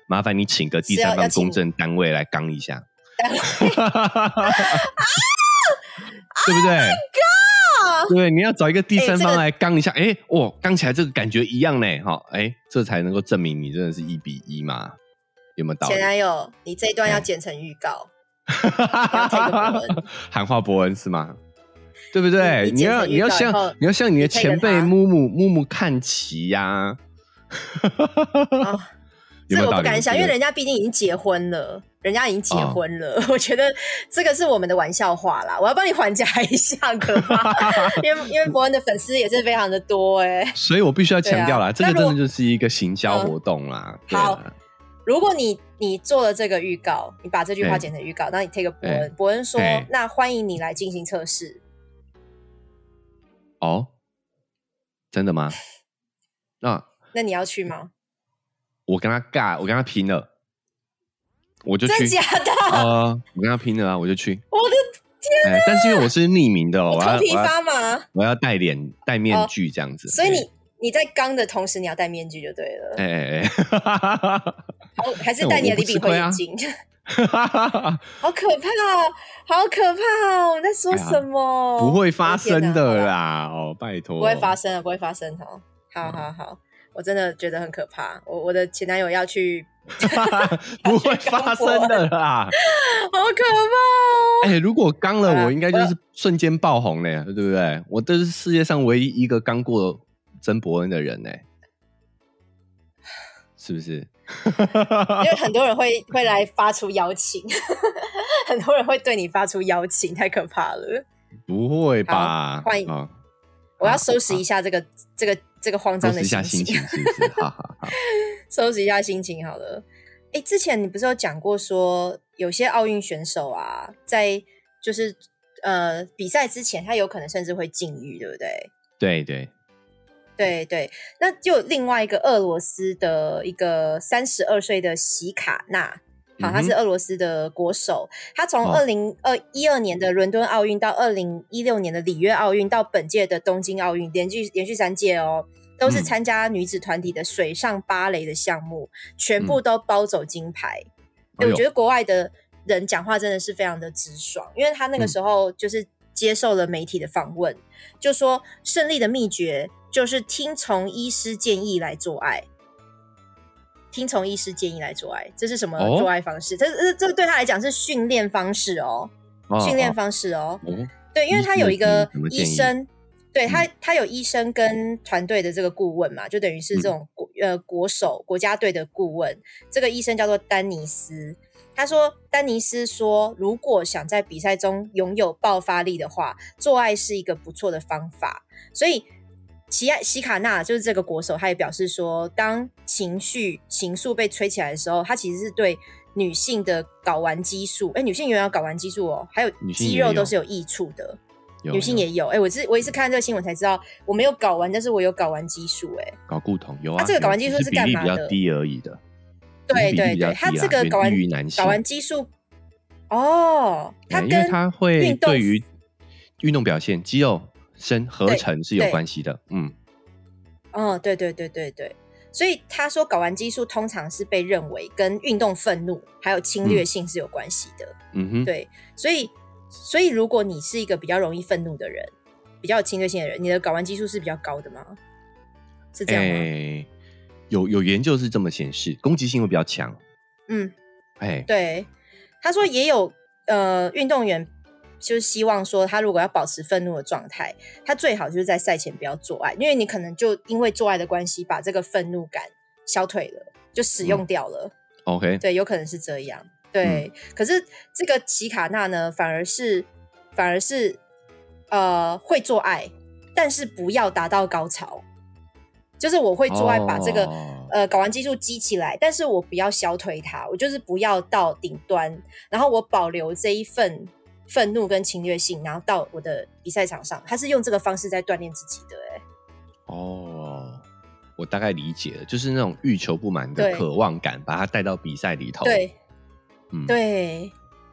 麻烦你请个第三方公证单位来刚一下。对不对？对，你要找一个第三方来刚一下，哎，哇，刚起来这个感觉一样呢，哈，哎，这才能够证明你真的是一比一嘛？有没有道理？前男友，你这一段要剪成预告，喊话伯恩是吗？对不对？你要你要向你要向你的前辈木木木木看齐呀！这我不敢想，因为人家毕竟已经结婚了。人家已经结婚了，我觉得这个是我们的玩笑话啦。我要帮你缓解一下，可怕，因为因为伯恩的粉丝也是非常的多哎，所以我必须要强调啦，这个真的就是一个行销活动啦。好，如果你你做了这个预告，你把这句话剪成预告，那你 take 伯恩，伯恩说，那欢迎你来进行测试。哦，真的吗？那 那你要去吗？我跟他尬，我跟他拼了。我就去，假的啊！我跟他拼了啊！我就去。我的天！但是因为我是匿名的，我头皮发麻。我要戴脸戴面具这样子。所以你你在刚的同时，你要戴面具就对了。哎哎哎！好，还是戴你的李炳辉眼镜。好可怕哦！好可怕哦！我在说什么？不会发生的啦！哦，拜托，不会发生的，不会发生的。好好好，我真的觉得很可怕。我我的前男友要去。不会发生的啦，好可怕！哎，如果刚了，我应该就是瞬间爆红嘞，对不对？我都是世界上唯一一个刚过曾伯恩的人呢，是不是？因为很多人会会来发出邀请，很多人会对你发出邀请，太可怕了。不会吧？欢迎，我要收拾一下这个这个这个慌张的心情。收拾一下心情好了。哎，之前你不是有讲过说，有些奥运选手啊，在就是呃比赛之前，他有可能甚至会禁欲，对不对？对对对对。那就另外一个俄罗斯的一个三十二岁的席卡纳，好，他是俄罗斯的国手。他从二零二一二年的伦敦奥运到二零一六年的里约奥运到本届的东京奥运，连续连续三届哦。都是参加女子团体的水上芭蕾的项目，全部都包走金牌。我觉得国外的人讲话真的是非常的直爽，因为他那个时候就是接受了媒体的访问，就说胜利的秘诀就是听从医师建议来做爱，听从医师建议来做爱，这是什么做爱方式？这这这对他来讲是训练方式哦，训练方式哦，对，因为他有一个医生。对他，他有医生跟团队的这个顾问嘛，就等于是这种国呃国手国家队的顾问。这个医生叫做丹尼斯，他说丹尼斯说，如果想在比赛中拥有爆发力的话，做爱是一个不错的方法。所以奇爱西卡纳就是这个国手，他也表示说，当情绪情愫被吹起来的时候，他其实是对女性的睾丸激素，哎，女性原来有睾丸激素哦，还有肌肉都是有益处的。女性也有，哎，我是我也是看这个新闻才知道，我没有睾丸，但是我有睾丸激素，哎，睾固酮有啊。这个睾丸激素是干嘛的？比较低而已的。对对对，它这个睾丸睾丸激素，哦，它跟它会对于运动表现、肌肉生合成是有关系的。嗯，哦，对对对对对，所以他说睾丸激素通常是被认为跟运动愤怒还有侵略性是有关系的。嗯哼，对，所以。所以，如果你是一个比较容易愤怒的人，比较有侵略性的人，你的睾丸激素是比较高的吗？是这样吗？有有研究是这么显示，攻击性会比较强。嗯，哎，对，他说也有呃运动员就是希望说，他如果要保持愤怒的状态，他最好就是在赛前不要做爱，因为你可能就因为做爱的关系，把这个愤怒感消退了，就使用掉了。OK，对，有可能是这样。对，可是这个奇卡纳呢，反而是反而是呃会做爱，但是不要达到高潮。就是我会做爱把这个呃睾丸激素激起来，但是我不要消退它，我就是不要到顶端，然后我保留这一份愤怒跟侵略性，然后到我的比赛场上，他是用这个方式在锻炼自己的。哎，哦，我大概理解了，就是那种欲求不满的渴望感，把他带到比赛里头。对。对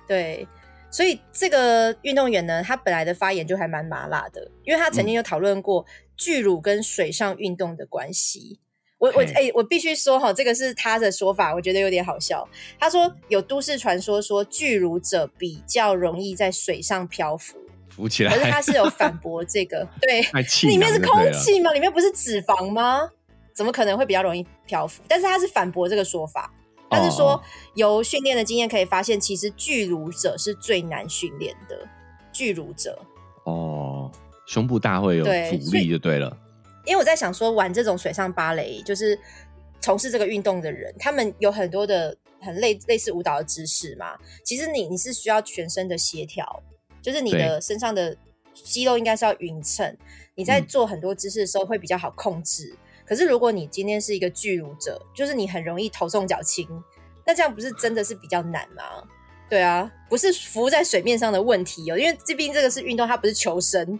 对，所以这个运动员呢，他本来的发言就还蛮麻辣的，因为他曾经有讨论过巨乳跟水上运动的关系。我我哎，我必须说哈，这个是他的说法，我觉得有点好笑。他说有都市传说说巨乳者比较容易在水上漂浮，浮起来。可是他是有反驳这个，对，里面是空气吗？里面不是脂肪吗？怎么可能会比较容易漂浮？但是他是反驳这个说法。他是说，由训练的经验可以发现，其实巨乳者是最难训练的。巨乳者哦，胸部大会有阻力就对了。因为我在想说，玩这种水上芭蕾，就是从事这个运动的人，他们有很多的很类类似舞蹈的知识嘛。其实你你是需要全身的协调，就是你的身上的肌肉应该是要匀称，你在做很多姿势的时候会比较好控制。可是，如果你今天是一个巨乳者，就是你很容易头重脚轻，那这样不是真的是比较难吗？对啊，不是浮在水面上的问题哦，因为这边这个是运动，它不是求生，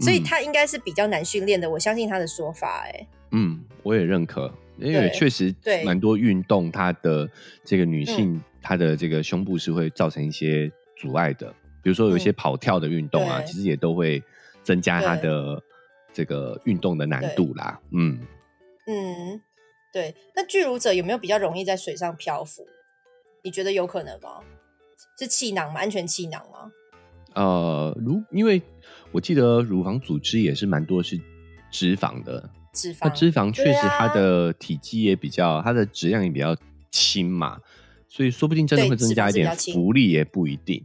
所以他应该是比较难训练的。我相信他的说法，哎，嗯，我也认可，因为确实对蛮多运动，它的这个女性她的这个胸部是会造成一些阻碍的，比如说有一些跑跳的运动啊，其实也都会增加她的这个运动的难度啦，嗯。嗯，对。那巨乳者有没有比较容易在水上漂浮？你觉得有可能吗？是气囊吗？安全气囊吗？呃，如因为我记得乳房组织也是蛮多是脂肪的，脂肪。那脂肪确实它的体积也比较，它的质量也比较轻嘛，所以说不定真的会增加一点浮力，也不一定。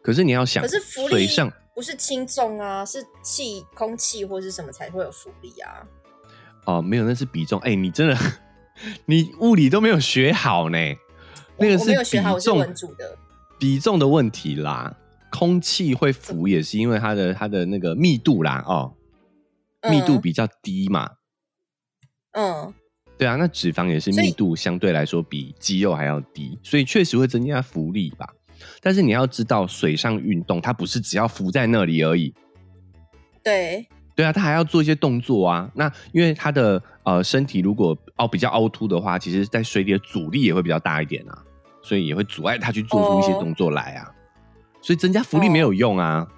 可是你要想，可是水上不是轻重啊，是气、空气或是什么才会有浮力啊？哦，没有，那是比重。哎，你真的，你物理都没有学好呢。那个是比重的，比重的问题啦。空气会浮也是因为它的它的那个密度啦，哦，密度比较低嘛。嗯，对啊，那脂肪也是密度相对来说比肌肉还要低，所以确实会增加浮力吧。但是你要知道，水上运动它不是只要浮在那里而已。对。对啊，他还要做一些动作啊。那因为他的呃身体如果凹比较凹凸的话，其实在水里的阻力也会比较大一点啊，所以也会阻碍他去做出一些动作来啊。所以增加浮力没有用啊。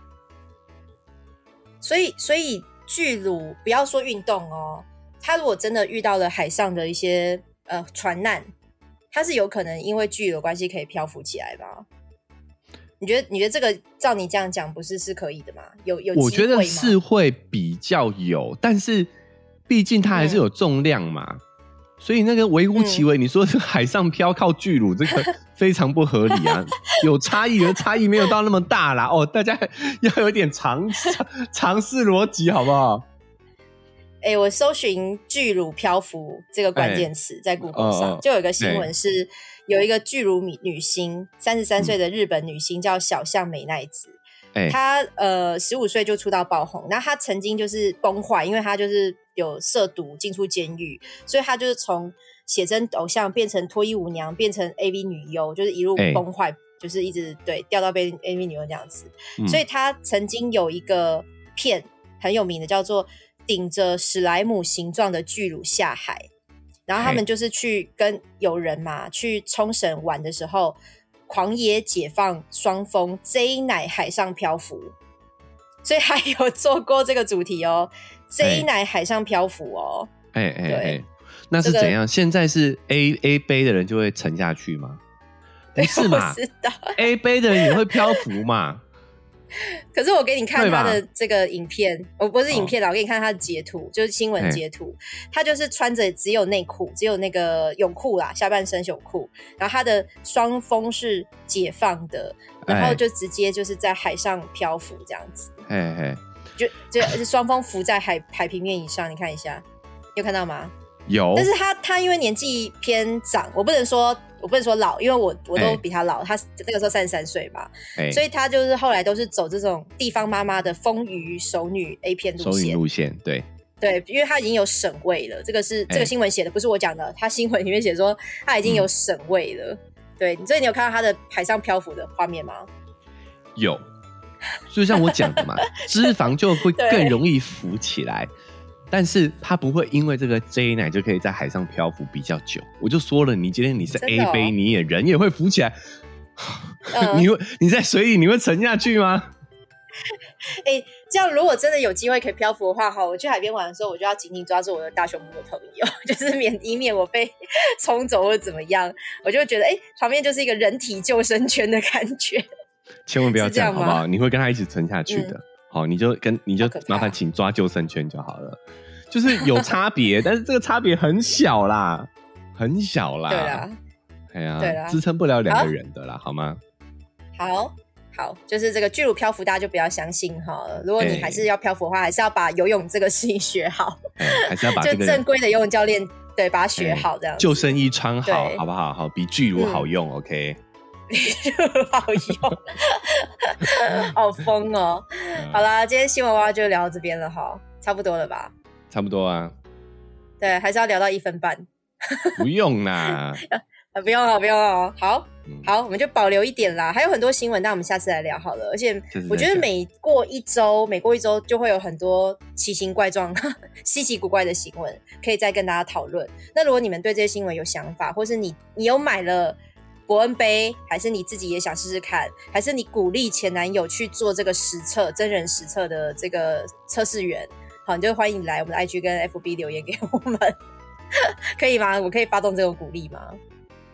所以，所以巨乳不要说运动哦，他如果真的遇到了海上的一些呃船难，他是有可能因为巨乳关系可以漂浮起来吧？你觉得？你觉得这个照你这样讲，不是是可以的吗？有有，我觉得是会比较有，但是毕竟它还是有重量嘛，所以那个微乎其微。你说是海上漂靠巨乳，这个非常不合理啊！有差异，而差异没有到那么大啦。哦，大家要有点尝尝试逻辑，好不好？哎，我搜寻巨乳漂浮这个关键词在 Google 上，就有一个新闻是。有一个巨乳女女星，三十三岁的日本女星叫小象美奈子。她呃十五岁就出道爆红，那他曾经就是崩坏，因为他就是有涉毒进出监狱，所以他就是从写真偶像变成脱衣舞娘，变成 AV 女优，就是一路崩坏，就是一直对掉到被 AV 女优这样子。所以他曾经有一个片很有名的，叫做顶着史莱姆形状的巨乳下海。然后他们就是去跟友人嘛，去冲绳玩的时候，狂野解放双峰 J 奶海上漂浮，所以还有做过这个主题哦，J 奶海上漂浮哦，哎哎哎，那是怎样？现在是 A A 杯的人就会沉下去吗？不是嘛？知道 A 杯的人也会漂浮嘛？可是我给你看他的这个影片，我不是影片啦，我给你看他的截图，就是新闻截图。他就是穿着只有内裤，只有那个泳裤啦，下半身泳裤，然后他的双峰是解放的，然后就直接就是在海上漂浮这样子。嘿嘿，就就双峰浮在海海平面以上，你看一下，有看到吗？有。但是他他因为年纪偏长，我不能说。我不能说老，因为我我都比他老，他那个时候三十三岁嘛，所以他就是后来都是走这种地方妈妈的丰腴熟女 A 片路线。路线，对对，因为他已经有省位了，这个是这个新闻写的，不是我讲的，他新闻里面写说他已经有省位了。对，所以你有看到他的海上漂浮的画面吗？有，就像我讲的嘛，脂肪就会更容易浮起来。但是他不会因为这个 J 奶就可以在海上漂浮比较久。我就说了，你今天你是 A 杯，你也人也会浮起来。你会你在水里你会沉下去吗？哎，这样如果真的有机会可以漂浮的话，哈，我去海边玩的时候，我就要紧紧抓住我的大熊猫的朋友，就是免以免我被冲走或者怎么样，我就会觉得哎，旁边就是一个人体救生圈的感觉。千万不要这样，好不好？你会跟他一起沉下去的。好，你就跟你就麻烦请抓救生圈就好了，就是有差别，但是这个差别很小啦，很小啦。对啦，哎呀，对啦，支撑不了两个人的啦，好吗？好好，就是这个巨乳漂浮，大家就不要相信哈。如果你还是要漂浮的话，还是要把游泳这个事情学好，还是要把 就正规的游泳教练对把它学好，这样救生衣穿好，好不好？好，比巨乳好用，OK。好用，好疯哦！好啦，今天新闻娃娃就聊到这边了哈，差不多了吧？差不多啊。对，还是要聊到一分半。不用啦，不用了，不用了。好，好，我们就保留一点啦。还有很多新闻，那我们下次来聊好了。而且我觉得每过一周，每过一周就会有很多奇形怪状、稀奇古怪的新闻，可以再跟大家讨论。那如果你们对这些新闻有想法，或是你你有买了？伯恩杯，还是你自己也想试试看？还是你鼓励前男友去做这个实测、真人实测的这个测试员？好，你就欢迎来我们的 IG 跟 FB 留言给我们，可以吗？我可以发动这种鼓励吗？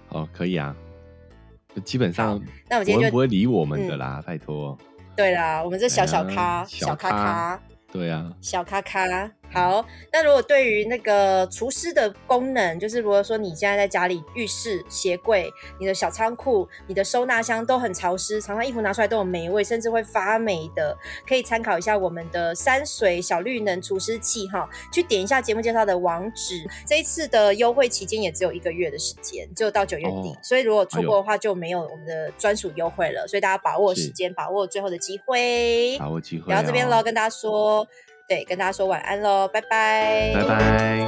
哦，可以啊。基本上，那我今天就不会理我们的啦，拜托。对啦，我们这小小咖，小咖咖，对啊，小咖咖。好，那如果对于那个除湿的功能，就是如果说你现在在家里浴室、鞋柜、你的小仓库、你的收纳箱都很潮湿，常常衣服拿出来都有霉味，甚至会发霉的，可以参考一下我们的山水小绿能除湿器哈，去点一下节目介绍的网址。这一次的优惠期间也只有一个月的时间，就到九月底，所以如果错过的话就没有我们的专属优惠了，所以大家把握时间，把握最后的机会，把握机会。然后这边喽，跟大家说。对，跟大家说晚安喽，拜拜，拜拜。